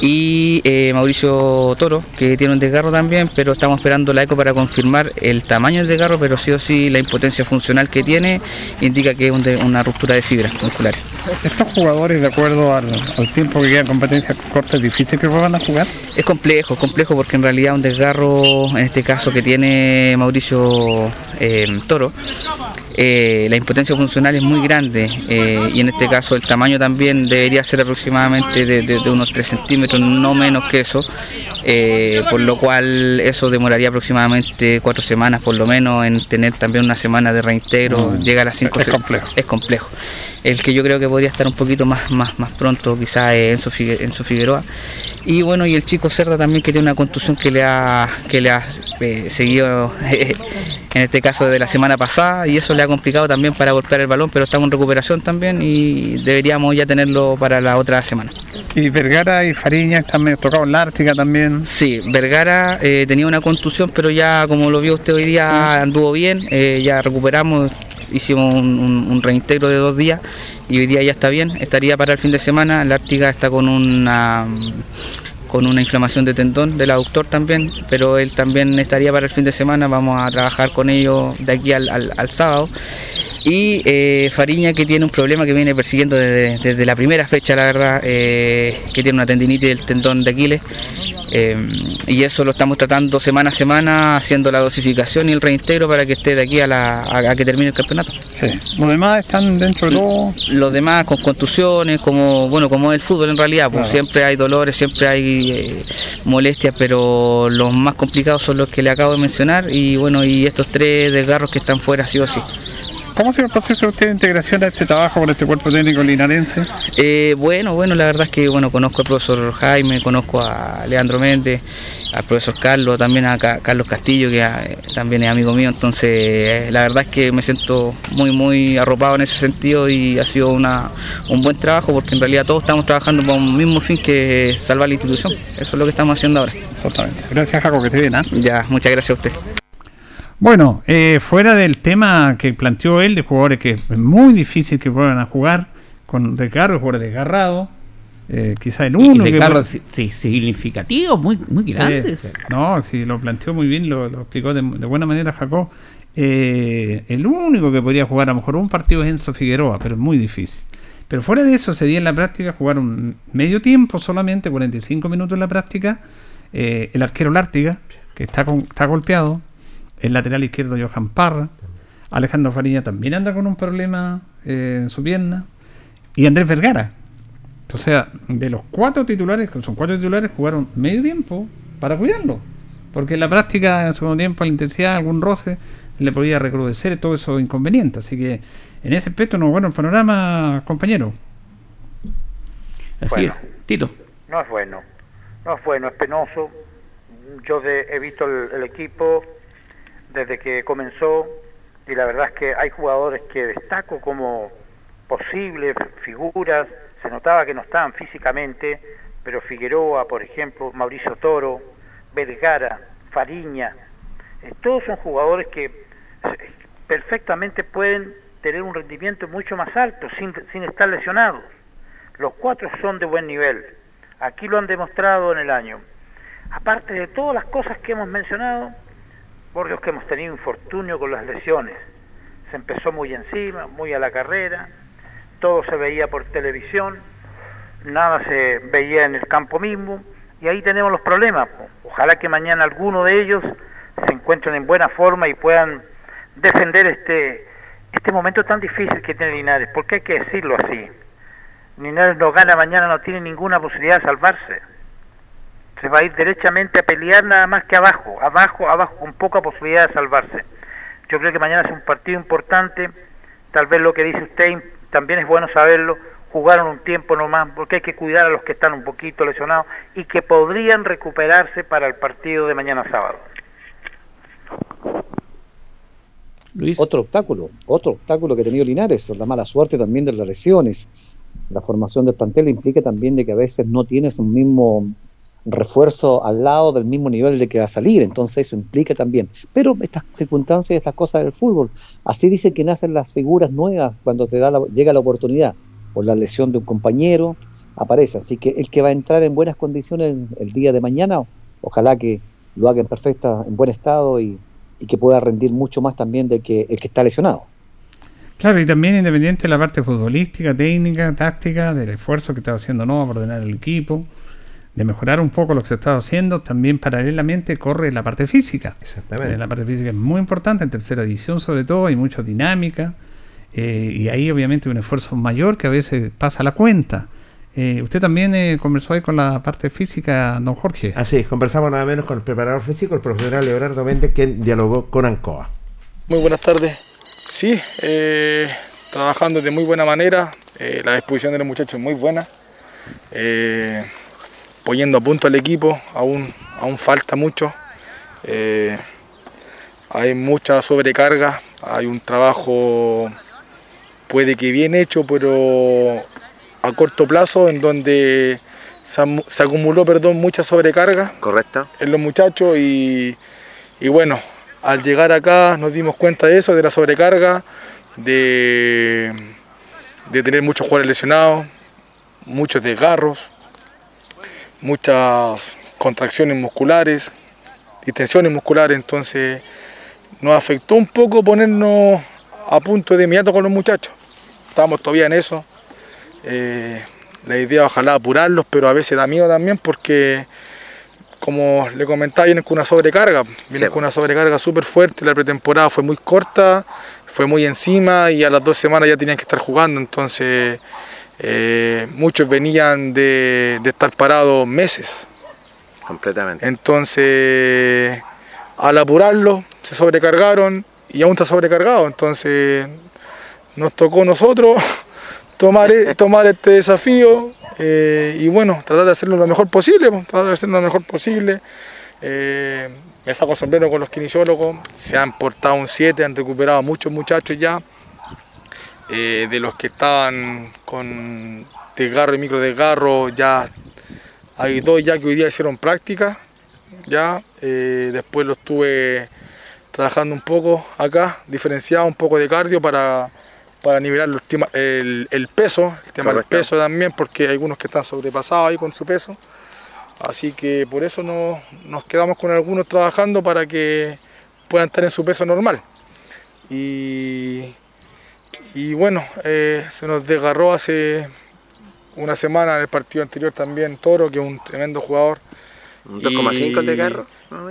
Y eh, Mauricio Toro, que tiene un desgarro también, pero estamos esperando la eco para confirmar el tamaño del desgarro, pero sí o sí la impotencia funcional que tiene indica que es un de- una ruptura de fibras musculares. Estos jugadores, de acuerdo al, al tiempo que queda en competencia corta, es difícil que vuelvan a jugar. Es complejo, es complejo porque en realidad un desgarro, en este caso que tiene Mauricio eh, Toro, eh, la impotencia funcional es muy grande eh, y en este caso el tamaño también debería ser aproximadamente de, de- de unos 3 centímetros, no menos que eso, eh, por lo cual eso demoraría aproximadamente 4 semanas por lo menos en tener también una semana de reintegro, Mm, llega a las 5 es complejo. Es complejo. El que yo creo que podría estar un poquito más, más, más pronto quizás es Enzo, Figue- Enzo Figueroa. Y bueno, y el chico Cerda también que tiene una contusión que le ha, que le ha eh, seguido en este caso de la semana pasada y eso le ha complicado también para golpear el balón, pero estamos en recuperación también y deberíamos ya tenerlo para la otra semana. Y Vergara y Fariña están medio tocados en la Ártica también. Sí, Vergara eh, tenía una contusión, pero ya como lo vio usted hoy día anduvo bien, eh, ya recuperamos, hicimos un, un- un reintegro de dos días y hoy día ya está bien, estaría para el fin de semana, la Ártica está con una con una inflamación de tendón del aductor también, pero él también estaría para el fin de semana, vamos a trabajar con ellos de aquí al, al- al sábado. Y eh, Fariña que tiene un problema que viene persiguiendo desde, desde la primera fecha, la verdad, eh, que tiene una tendinitis del tendón de Aquiles. Eh, y eso lo estamos tratando semana a semana, haciendo la dosificación y el reintegro para que esté de aquí a, la, a, a que termine el campeonato. Sí. Los demás están dentro de todo. Los demás con contusiones, como bueno como es el fútbol en realidad, pues Claro. siempre hay dolores, siempre hay molestias, pero los más complicados son los que le acabo de mencionar y bueno y estos tres desgarros que están fuera sí o sí. ¿Cómo ha sido el proceso de usted de integración a este trabajo con este cuerpo técnico linarense? Eh, bueno, bueno, la verdad es que bueno, conozco al profesor Jaime, conozco a Leandro Méndez, al profesor Carlos, también a Ca- Carlos Castillo, que eh, también es amigo mío, entonces eh, la verdad es que me siento muy, muy arropado en ese sentido y ha sido una, un buen trabajo porque en realidad todos estamos trabajando para un mismo fin que es salvar la institución. Eso es lo que estamos haciendo ahora. Exactamente. Gracias, Jaco, que esté bien. ¿ah? Ya, muchas gracias a usted. Bueno, eh, fuera del tema que planteó él de jugadores que es muy difícil que vuelvan a jugar con desgarro, jugadores desgarrados, eh, quizá el Y uno que desgarros puede- si- si- significativos, muy, muy grandes. Sí, sí. No, sí, lo planteó muy bien, lo, lo explicó de, de buena manera Jacob. Eh, el único que podría jugar a lo mejor un partido es Enzo Figueroa, pero es muy difícil. Pero fuera de eso, ese día en la práctica jugaron medio tiempo solamente, 45 minutos en la práctica. eh, el arquero Lártiga, que está, con- está golpeado. El lateral izquierdo Johan Parra. Alejandro Fariña también anda con un problema eh, en su pierna. Y Andrés Vergara, o sea, de los cuatro titulares, que son cuatro titulares, jugaron medio tiempo para cuidarlo. Porque en la práctica, en el segundo tiempo, a la intensidad, algún roce, le podía recrudecer todo eso inconveniente. Así que en ese aspecto no es bueno el panorama, compañero. Así Bueno. es. Tito. No es bueno, no es bueno, es penoso. Yo de- he visto el, el equipo desde que comenzó y la verdad es que hay jugadores que destaco como posibles figuras. Se notaba que no estaban físicamente, pero Figueroa, por ejemplo, Mauricio Toro, Vergara, Fariña, eh, todos son jugadores que eh, perfectamente pueden tener un rendimiento mucho más alto sin, sin estar lesionados. Los cuatro son de buen nivel. Aquí lo han demostrado en el año. Aparte de todas las cosas que hemos mencionado, por Dios que hemos tenido infortunio con las lesiones. Se empezó muy encima, muy a la carrera, todo se veía por televisión. nada se veía en el campo mismo y ahí tenemos los problemas. Ojalá que mañana alguno de ellos se encuentren en buena forma y puedan defender este este momento tan difícil que tiene Linares, porque hay que decirlo así. Linares no gana mañana, no tiene ninguna posibilidad de salvarse. Se va a ir derechamente a pelear nada más que abajo, abajo, abajo, con poca posibilidad de salvarse. Yo creo que mañana es un partido importante, tal vez lo que dice usted también es bueno saberlo, jugaron un tiempo nomás, porque hay que cuidar a los que están un poquito lesionados y que podrían recuperarse para el partido de mañana sábado. Otro obstáculo, otro obstáculo que ha tenido Linares, la mala suerte también de las lesiones. La formación del plantel implica también de que a veces no tienes un mismo refuerzo al lado del mismo nivel de que va a salir, entonces eso implica también. Pero estas circunstancias, estas cosas del fútbol, así dicen que nacen las figuras nuevas cuando te da la- llega la oportunidad. Por la lesión de un compañero, aparece. Así que el que va a entrar en buenas condiciones el, día de mañana, ojalá que lo haga en perfecta, en buen estado y, y que pueda rendir mucho más también de que el que está lesionado. Claro, y también independiente de la parte futbolística, técnica, táctica, del esfuerzo que está haciendo Nova por ordenar el equipo, de mejorar un poco lo que se está haciendo, también paralelamente corre la parte física. Exactamente. La parte física es muy importante, en tercera división sobre todo, hay mucha dinámica, eh, y ahí obviamente un esfuerzo mayor que a veces pasa la cuenta. Eh, usted también eh, conversó ahí con la parte física, don Jorge. Así es, conversamos nada menos con el preparador físico, el profesional Leonardo Méndez, quien dialogó con Ancoa. Muy buenas tardes. Sí, eh, trabajando de muy buena manera, eh, la disposición de los muchachos es muy buena, eh, poniendo a punto al equipo, aún, aún falta mucho, eh, hay mucha sobrecarga, hay un trabajo puede que bien hecho, pero a corto plazo en donde se, acumuló perdón, mucha sobrecarga Correcto. en los muchachos y, y bueno, al llegar acá nos dimos cuenta de eso, de la sobrecarga, de, de tener muchos jugadores lesionados, muchos desgarros, muchas contracciones musculares, distensiones musculares, entonces nos afectó un poco ponernos a punto de inmediato con los muchachos. Estamos todavía en eso. Eh, la idea ojalá apurarlos, pero a veces da miedo también porque, como le comentaba, vienen con una sobrecarga. Vienen Sí. con una sobrecarga súper fuerte. La pretemporada fue muy corta, fue muy encima y a las dos semanas ya tenían que estar jugando. Entonces, eh, muchos venían de, de estar parados meses. Completamente. Entonces, al apurarlo, se sobrecargaron y aún está sobrecargado. Entonces, nos tocó a nosotros tomar, e- tomar este desafío eh, y bueno, tratar de hacerlo lo mejor posible, pues, tratar de hacerlo lo mejor posible. Eh, me saco sombrero con los kinesiólogos, se han portado un 7, han recuperado muchos muchachos ya. Eh, de los que estaban con desgarro y micro desgarro, ya hay dos ya que hoy día hicieron práctica, ya. eh, después los estuve trabajando un poco acá, diferenciado un poco de cardio para, para nivelar los el, el peso, el tema del peso también, porque hay algunos que están sobrepasados ahí con su peso. Así que por eso nos, nos quedamos con algunos trabajando para que puedan estar en su peso normal. Y, y bueno, eh, se nos desgarró hace una semana en el partido anterior también Toro, que es un tremendo jugador. ¿Un 2,5 Y- de carro?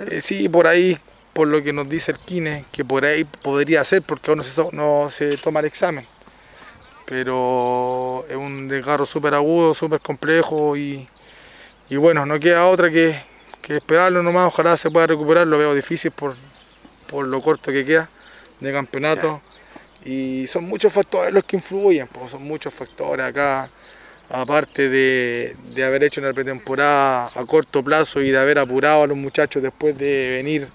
eh, sí, por ahí, por lo que nos dice el Kine, que por ahí podría ser porque aún no se, so- no se toma el examen. Pero es un desgarro súper agudo, súper complejo y, y bueno, no queda otra que, que esperarlo nomás. Ojalá se pueda recuperar, lo veo difícil por, por lo corto que queda de campeonato. Y son muchos factores los que influyen, pues, son muchos factores acá aparte de, de haber hecho una pretemporada a corto plazo y de haber apurado a los muchachos después de venir,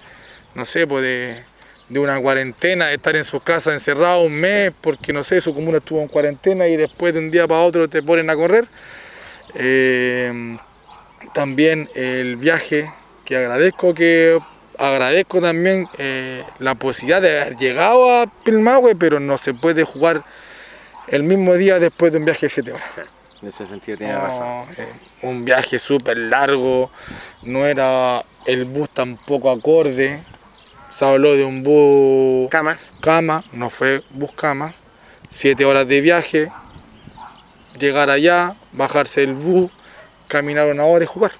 no sé, pues de, de una cuarentena, de estar en sus casas encerrados un mes, porque no sé, su comuna estuvo en cuarentena y después de un día para otro te ponen a correr. Eh, también el viaje, que agradezco que agradezco también eh, la posibilidad de haber llegado a Pilmahue, pero no se puede jugar el mismo día después de un viaje de 7 horas. En ese sentido tiene No, razón. eh, un viaje súper largo, no era el bus tampoco acorde. Se habló de un bus cama, cama no fue bus cama. Siete horas de viaje. llegar allá, bajarse del bus, caminar una hora y jugar.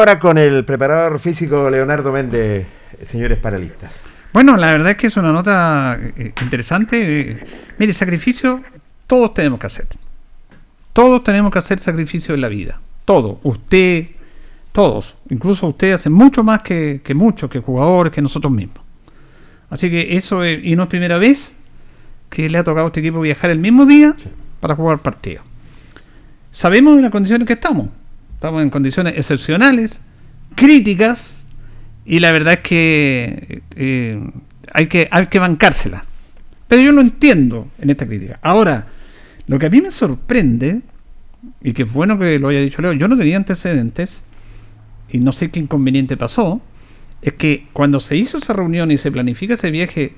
Ahora con el preparador físico Leonardo Méndez, señores paralistas. Bueno, la verdad es que es una nota eh, interesante. Mire, sacrificio, todos tenemos que hacer. Todos tenemos que hacer sacrificio en la vida. Todos. Usted, todos. Incluso usted hace mucho más que, que muchos, que jugadores, que nosotros mismos. Así que eso, es- y no es primera vez que le ha tocado a este equipo viajar el mismo día para jugar partido. Sabemos en las condiciones que estamos. Estamos en condiciones excepcionales, críticas, y la verdad es que eh, hay que hay que bancársela. Pero yo lo entiendo en esta crítica. Ahora, lo que a mí me sorprende, y que es bueno que lo haya dicho Leo, yo no tenía antecedentes, y no sé qué inconveniente pasó, es que cuando se hizo esa reunión y se planifica ese viaje,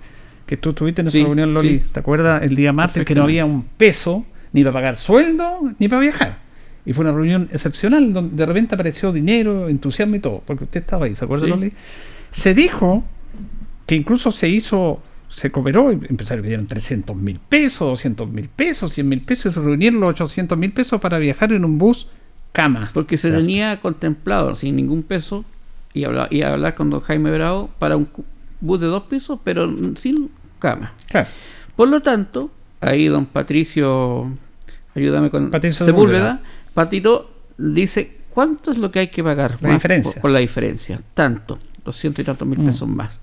que tú estuviste en esa Sí, reunión, Loli, sí. ¿te acuerdas? El día martes que no había un peso ni para pagar sueldo ni para viajar. Y fue una reunión excepcional donde de repente apareció dinero, entusiasmo y todo, porque usted estaba ahí, ¿se acuerda, Sí. Se dijo que incluso se hizo, se cooperó, empezaron que dieron 300 mil pesos, 200 mil pesos, 100 mil pesos, y se reunieron los 800 mil pesos para viajar en un bus cama. Porque se tenía contemplado sin ningún peso y hablar, y hablar con don Jaime Bravo para un bus de dos pisos, pero sin cama. Claro. Por lo tanto, ahí don Patricio, ayúdame con Patricio Sepúlveda, Patito dice cuánto es lo que hay que pagar La más diferencia. Por, por la diferencia. Tanto, doscientos y tantos mil Mm. pesos más.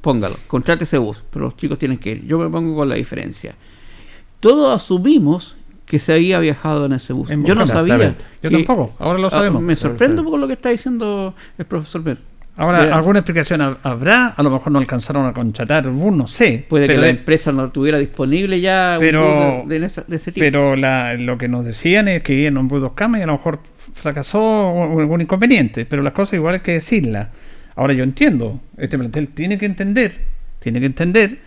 Póngalo, contrate ese bus, pero los chicos tienen que ir. Yo me pongo con la diferencia. Todos asumimos que se había viajado en ese bus. En Yo no sabía. Yo tampoco, ahora lo Ah, sabemos. Me sorprende un poco lo que está diciendo el profesor Ben. Ahora, Mira, ¿alguna explicación hab- habrá? A lo mejor no alcanzaron a contratar un bus, no sé. Puede que la de- empresa no tuviera disponible ya un pero, bus de, de esa- de ese tipo. pero la- lo que nos decían es que iban en un bus dos camas y a lo mejor fracasó o algún inconveniente, pero las cosas igual hay que decirlas. Ahora yo entiendo, este plantel tiene que entender, tiene que entender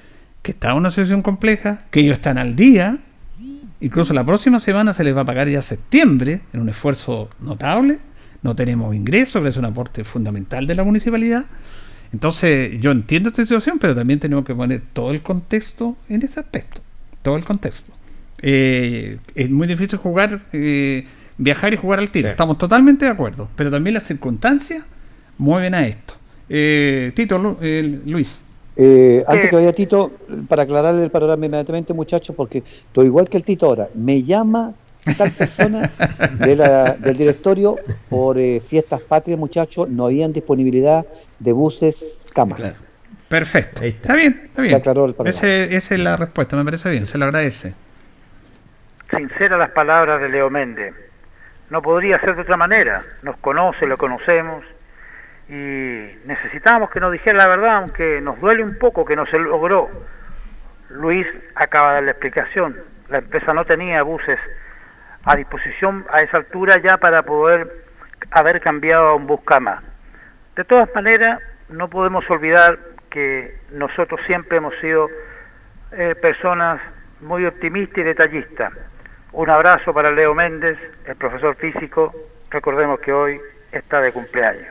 que está en una situación compleja, que ellos están al día, incluso la próxima semana se les va a pagar ya septiembre en un esfuerzo notable, no tenemos ingresos, que es un aporte fundamental de la municipalidad. Entonces, yo entiendo esta situación, pero también tenemos que poner todo el contexto en ese aspecto. Todo el contexto. Eh, es muy difícil jugar, eh, viajar y jugar al tiro. Estamos totalmente de acuerdo. Pero también las circunstancias mueven a esto. Eh, Tito, Lu- eh, Luis. Eh, antes que vaya Tito, para aclararle el panorama inmediatamente, muchachos, porque estoy igual que el Tito ahora. Me llama tal persona de la- del directorio por eh, fiestas patrias, muchachos, no habían disponibilidad de buses cama. Perfecto. Está bien, está Se bien. aclaró el panorama. Ese- esa es la respuesta, me parece bien, se lo agradece. Sinceras las palabras de Leo Méndez. No podría ser de otra manera. Nos conoce, lo conocemos y necesitamos que nos dijera la verdad, aunque nos duele un poco que no se logró. Luis acaba de dar la explicación. La empresa no tenía buses a disposición a esa altura ya para poder haber cambiado a un bus cama. De todas maneras, no podemos olvidar que nosotros siempre hemos sido eh, personas muy optimistas y detallistas. Un abrazo para Leo Méndez, el profesor físico. Recordemos que hoy está de cumpleaños.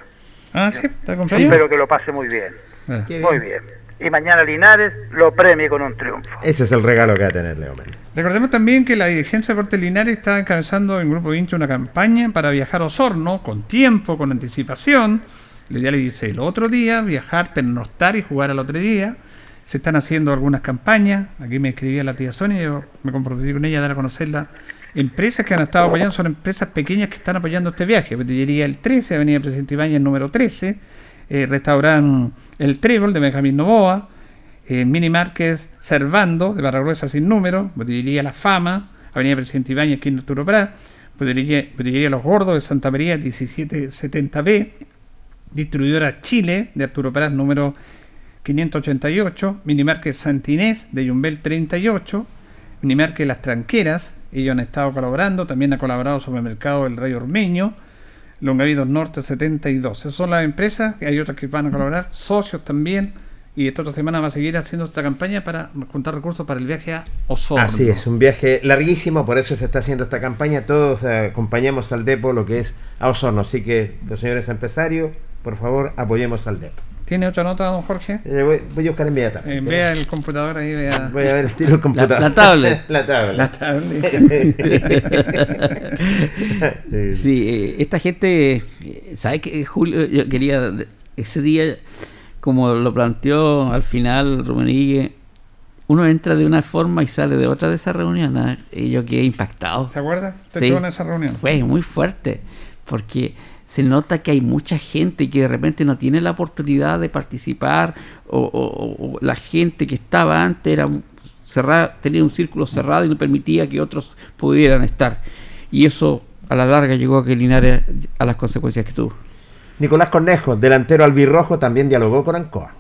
Ah, sí, está cumpleaños. Espero que lo pase muy bien. Ah. Muy bien. Y mañana Linares lo premie con un triunfo. Ese es el regalo que va a tener Leo Méndez. Recordemos también que la dirigencia de Deportes Linares está encabezando en Grupo 20 una campaña para viajar a Osorno con tiempo, con anticipación. Lo ideal es el otro día, viajar, pernoctar y jugar al otro día. Se están haciendo algunas campañas. Aquí me escribía la tía Sonia, yo me comprometí con ella a dar a conocer las empresas que han estado apoyando. Son empresas pequeñas que están apoyando este viaje. Botillería El 13, Avenida Presidente Ibáñez número 13, eh, restaurante El Trébol de Benjamín Novoa, eh, Mini Márquez Servando, de Barragruesa sin número, Botillería La Fama, Avenida Presidente Ibáñez, en Arturo Prat, Botillería, Los Gordos de Santa María 1770B, Distribuidora Chile de Arturo Prat número 588, Mini Márquez Santinés de Yumbel 38, Mini Márquez Las Tranqueras, ellos han estado colaborando, también ha colaborado Supermercado El Rey Ormeño, Longavidos Norte 72. Esas son las empresas, hay otras que van a colaborar, socios también, y esta otra semana va a seguir haciendo esta campaña para juntar recursos para el viaje a Osorno. Así es, un viaje larguísimo, por eso se está haciendo esta campaña. Todos eh, acompañamos al Depo, lo que es a Osorno. Así que, los señores empresarios, por favor, apoyemos al Depo. ¿Tiene otra nota, don Jorge? Eh, voy, voy a buscar inmediatamente. Eh, vea el computador ahí, vea. Voy a ver el tiro del computador. La, la tablet. la tablet. La tablet. sí, eh, esta gente, eh, ¿sabe que Julio? Yo quería, ese día, como lo planteó al final Rumenigue, uno entra de una forma y sale de otra de esa reunión. Y yo quedé impactado. ¿Se acuerda? ¿Usted Sí. estuvo en esa reunión? Fue muy fuerte, porque se nota que hay mucha gente que de repente no tiene la oportunidad de participar, o, o- o la gente que estaba antes era cerrada, tenía un círculo cerrado y no permitía que otros pudieran estar. Y eso a la larga llegó a que Linares a las consecuencias que tuvo. Nicolás Cornejo, delantero albirrojo, también dialogó con Ancoa.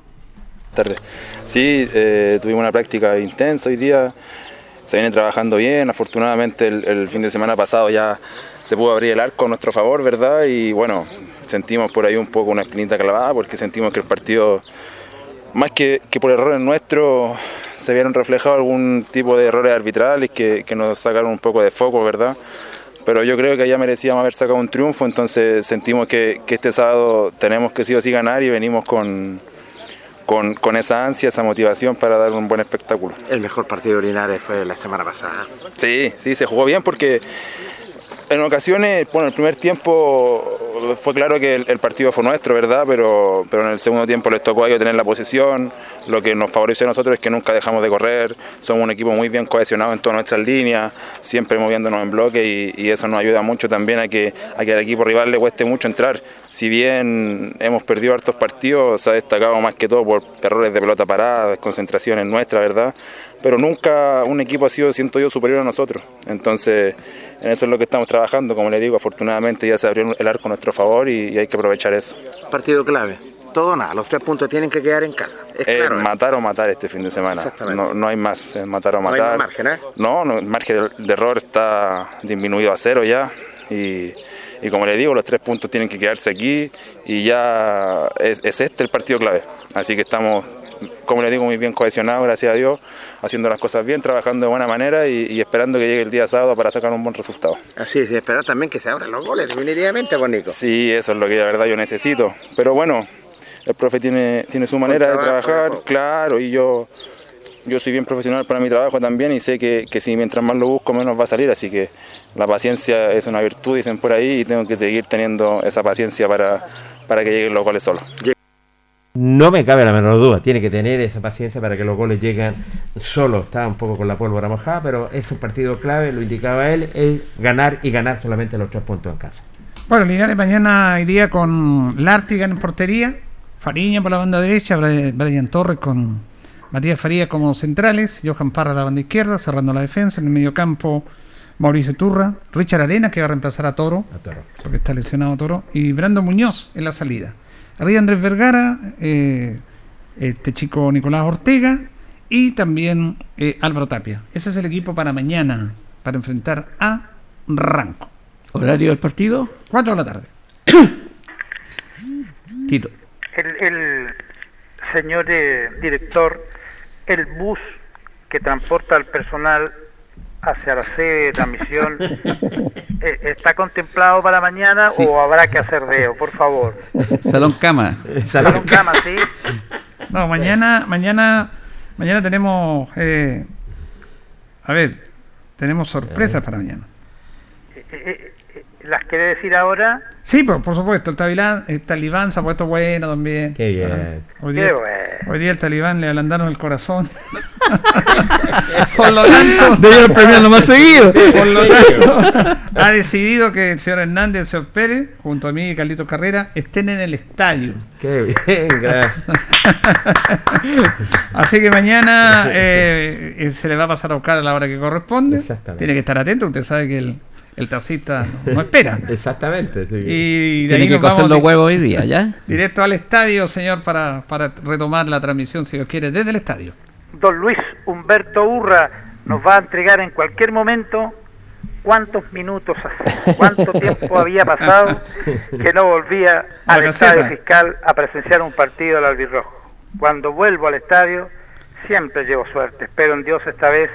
tarde. Sí, eh, tuvimos una práctica intensa hoy día, se viene trabajando bien, afortunadamente el, el fin de semana pasado ya se pudo abrir el arco a nuestro favor, ¿verdad? Y bueno, sentimos por ahí un poco una espinita clavada porque sentimos que el partido, más que, que por errores nuestros, se vieron reflejados algún tipo de errores arbitrales que, que nos sacaron un poco de foco, ¿verdad? Pero yo creo que ya merecíamos haber sacado un triunfo, entonces sentimos que, que este sábado tenemos que sí o sí ganar y venimos con, con, con esa ansia, esa motivación para dar un buen espectáculo. El mejor partido de Linares fue la semana pasada. Sí, sí, se jugó bien porque en ocasiones, bueno, el primer tiempo fue claro que el, partido fue nuestro, ¿verdad? Pero, pero en el segundo tiempo les tocó a ellos tener la posesión. Lo que nos favoreció a nosotros es que nunca dejamos de correr. Somos un equipo muy bien cohesionado en todas nuestras líneas, siempre moviéndonos en bloque y, y eso nos ayuda mucho también a que, a que al equipo rival le cueste mucho entrar. Si bien hemos perdido hartos partidos, se ha destacado más que todo por errores de pelota parada, desconcentraciones nuestras, ¿verdad? Pero nunca un equipo ha sido, siento yo, superior a nosotros. Entonces, en eso es lo que estamos trabajando. Como le digo, afortunadamente ya se abrió el arco a nuestro favor y, y hay que aprovechar eso. Partido clave. Todo nada, los tres puntos tienen que quedar en casa. Es Eh, claro, ¿eh? matar o matar este fin de semana. Exactamente. No, no hay más, es matar o No hay matar. margen, ¿eh? No, no, el margen de, de error está disminuido a cero ya. Y, y como le digo, los tres puntos tienen que quedarse aquí y ya es, es este el partido clave. Así que estamos, como le digo, muy bien cohesionados, gracias a Dios, haciendo las cosas bien, trabajando de buena manera y, y esperando que llegue el día sábado para sacar un buen resultado. Así es, y esperar también que se abran los goles, definitivamente, pues Nico. Sí, eso es lo que de verdad yo necesito. Pero bueno, el profe tiene, tiene su manera de trabajo, trabajar, claro, y yo, yo soy bien profesional para mi trabajo también y sé que, que si mientras más lo busco menos va a salir, así que la paciencia es una virtud, dicen por ahí, y tengo que seguir teniendo esa paciencia para, para que lleguen los goles solos. No me cabe la menor duda, tiene que tener esa paciencia para que los goles lleguen solo. Está un poco con la pólvora mojada, pero es un partido clave, lo indicaba él, es ganar y ganar solamente los tres puntos en casa. Bueno, Linares mañana iría con Lártiga en portería, Fariña por la banda derecha, Brian Torres con Matías Faría como centrales, Johan Parra a la banda izquierda, cerrando la defensa, en el medio campo Mauricio Turra, Richard Arena que va a reemplazar a Toro, porque está lesionado Toro, y Brando Muñoz en la salida. Arriba Andrés Vergara, eh, este chico Nicolás Ortega y también eh, Álvaro Tapia. Ese es el equipo para mañana, para enfrentar a Ranco. ¿Horario del partido? 4 de la tarde. Tito. El, el señor eh, director, el bus que transporta al personal hacia la sede de transmisión, eh, ¿está contemplado para mañana Sí. o habrá que hacer deo? Por favor. Salón cama. Salón cama, sí. No, mañana, mañana, mañana tenemos, eh, a ver, tenemos sorpresas para mañana. Eh, eh, eh, ¿Las quiere decir ahora? Sí, por, por supuesto, el talibán, el talibán se ha puesto bueno también. Qué bien. Hoy Qué día, bueno. hoy día el talibán le ablandaron el corazón. por lo tanto, Debieron premiarlo más seguido. Por lo tanto, ha decidido que el señor Hernández y el señor Pérez, junto a mí y Carlitos Carrera, estén en el estadio. Qué bien, gracias. Así que mañana eh, eh, se le va a pasar a buscar a la hora que corresponde. Exactamente. Tiene que estar atento, usted sabe que el, el taxista no espera. Exactamente. sí. Y de Tiene ahí que cocer los huevos hoy día, ¿ya? Directo al estadio, señor, para, para retomar la transmisión, si Dios quiere, desde el estadio. Don Luis Humberto Urra nos va a entregar en cualquier momento cuántos minutos hace, cuánto tiempo había pasado que no volvía al estadio fiscal a presenciar un partido del albirrojo. Cuando vuelvo al estadio siempre llevo suerte, espero en Dios esta vez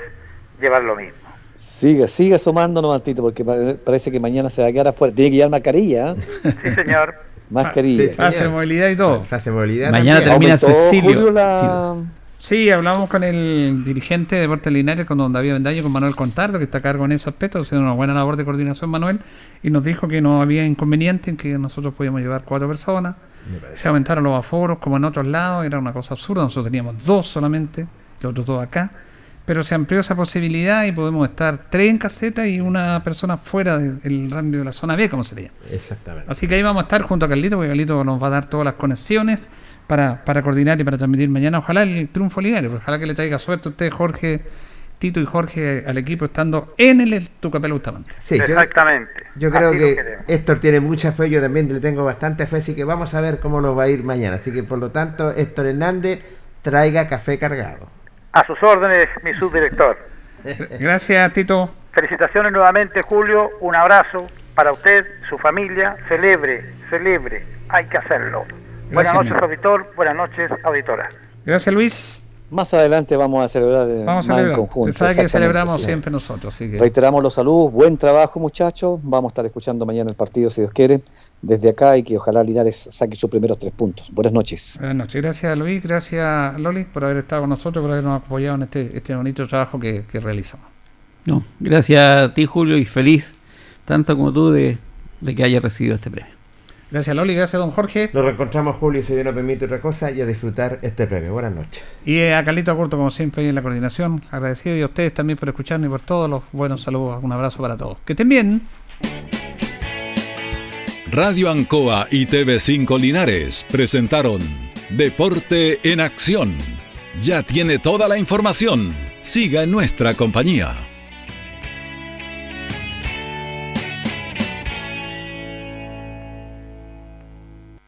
llevar lo mismo. Siga, siga sumando nomás, Tito, porque pa- parece que mañana se va a quedar afuera. Tiene que llevar mascarilla. ¿eh? Sí, señor. Mascarilla. Pase de movilidad y todo. De movilidad. Mañana también. termina su exilio. Julio, la- Sí, hablamos con el dirigente de Deportes Linares, con don David Bendaño, con Manuel Contardo, que está a cargo en ese aspecto, haciendo una buena labor de coordinación, Manuel, y nos dijo que no había inconveniente en que nosotros podíamos llevar cuatro personas. Se aumentaron los aforos, como en otros lados, era una cosa absurda, nosotros teníamos dos solamente, los otros dos acá, pero se amplió esa posibilidad y podemos estar tres en caseta y una persona fuera de- del rango de la zona B, como sería. Exactamente. Así que ahí vamos a estar junto a Carlito, porque Carlito nos va a dar todas las conexiones para, para coordinar y para transmitir mañana. Ojalá el triunfo lineario, ojalá que le traiga suerte a usted, Jorge, Tito y Jorge, al equipo estando en el Tucapel Bustamante. Sí, Exactamente. Yo creo Así que. Héctor tiene mucha fe, yo también le tengo bastante fe, así que vamos a ver cómo nos va a ir mañana. Así que por lo tanto, Héctor Hernández traiga café cargado. A sus órdenes, mi subdirector. Gracias, Tito. Felicitaciones nuevamente, Julio. Un abrazo para usted, su familia. Celebre, celebre. Hay que hacerlo. Buenas noches, auditor. Buenas noches, auditora. Gracias, Luis. Más adelante vamos a celebrar eh, Vamos a en conjunto. Sabe que celebramos sí. siempre nosotros. Así que... Reiteramos los saludos, buen trabajo muchachos, vamos a estar escuchando mañana el partido si Dios quiere, desde acá y que ojalá Linares saque sus primeros tres puntos. Buenas noches. Buenas noches. Gracias, Luis. Gracias, Loli, por haber estado con nosotros, por habernos apoyado en este, este bonito trabajo que, que realizamos. No, gracias a ti, Julio, y feliz, tanto como tú, de, de que hayas recibido este premio. Gracias, Loli. Gracias, don Jorge. Nos reencontramos, Julio, si Dios nos permite otra cosa, y a disfrutar este premio. Buenas noches. Y eh, a Carlito Curto, como siempre, ahí en la coordinación. Agradecido y a ustedes también por escucharnos y por todos los buenos saludos. Un abrazo para todos. Que estén bien. Radio Ancoa y TV5 Linares presentaron Deporte en Acción. Ya tiene toda la información. Siga en nuestra compañía.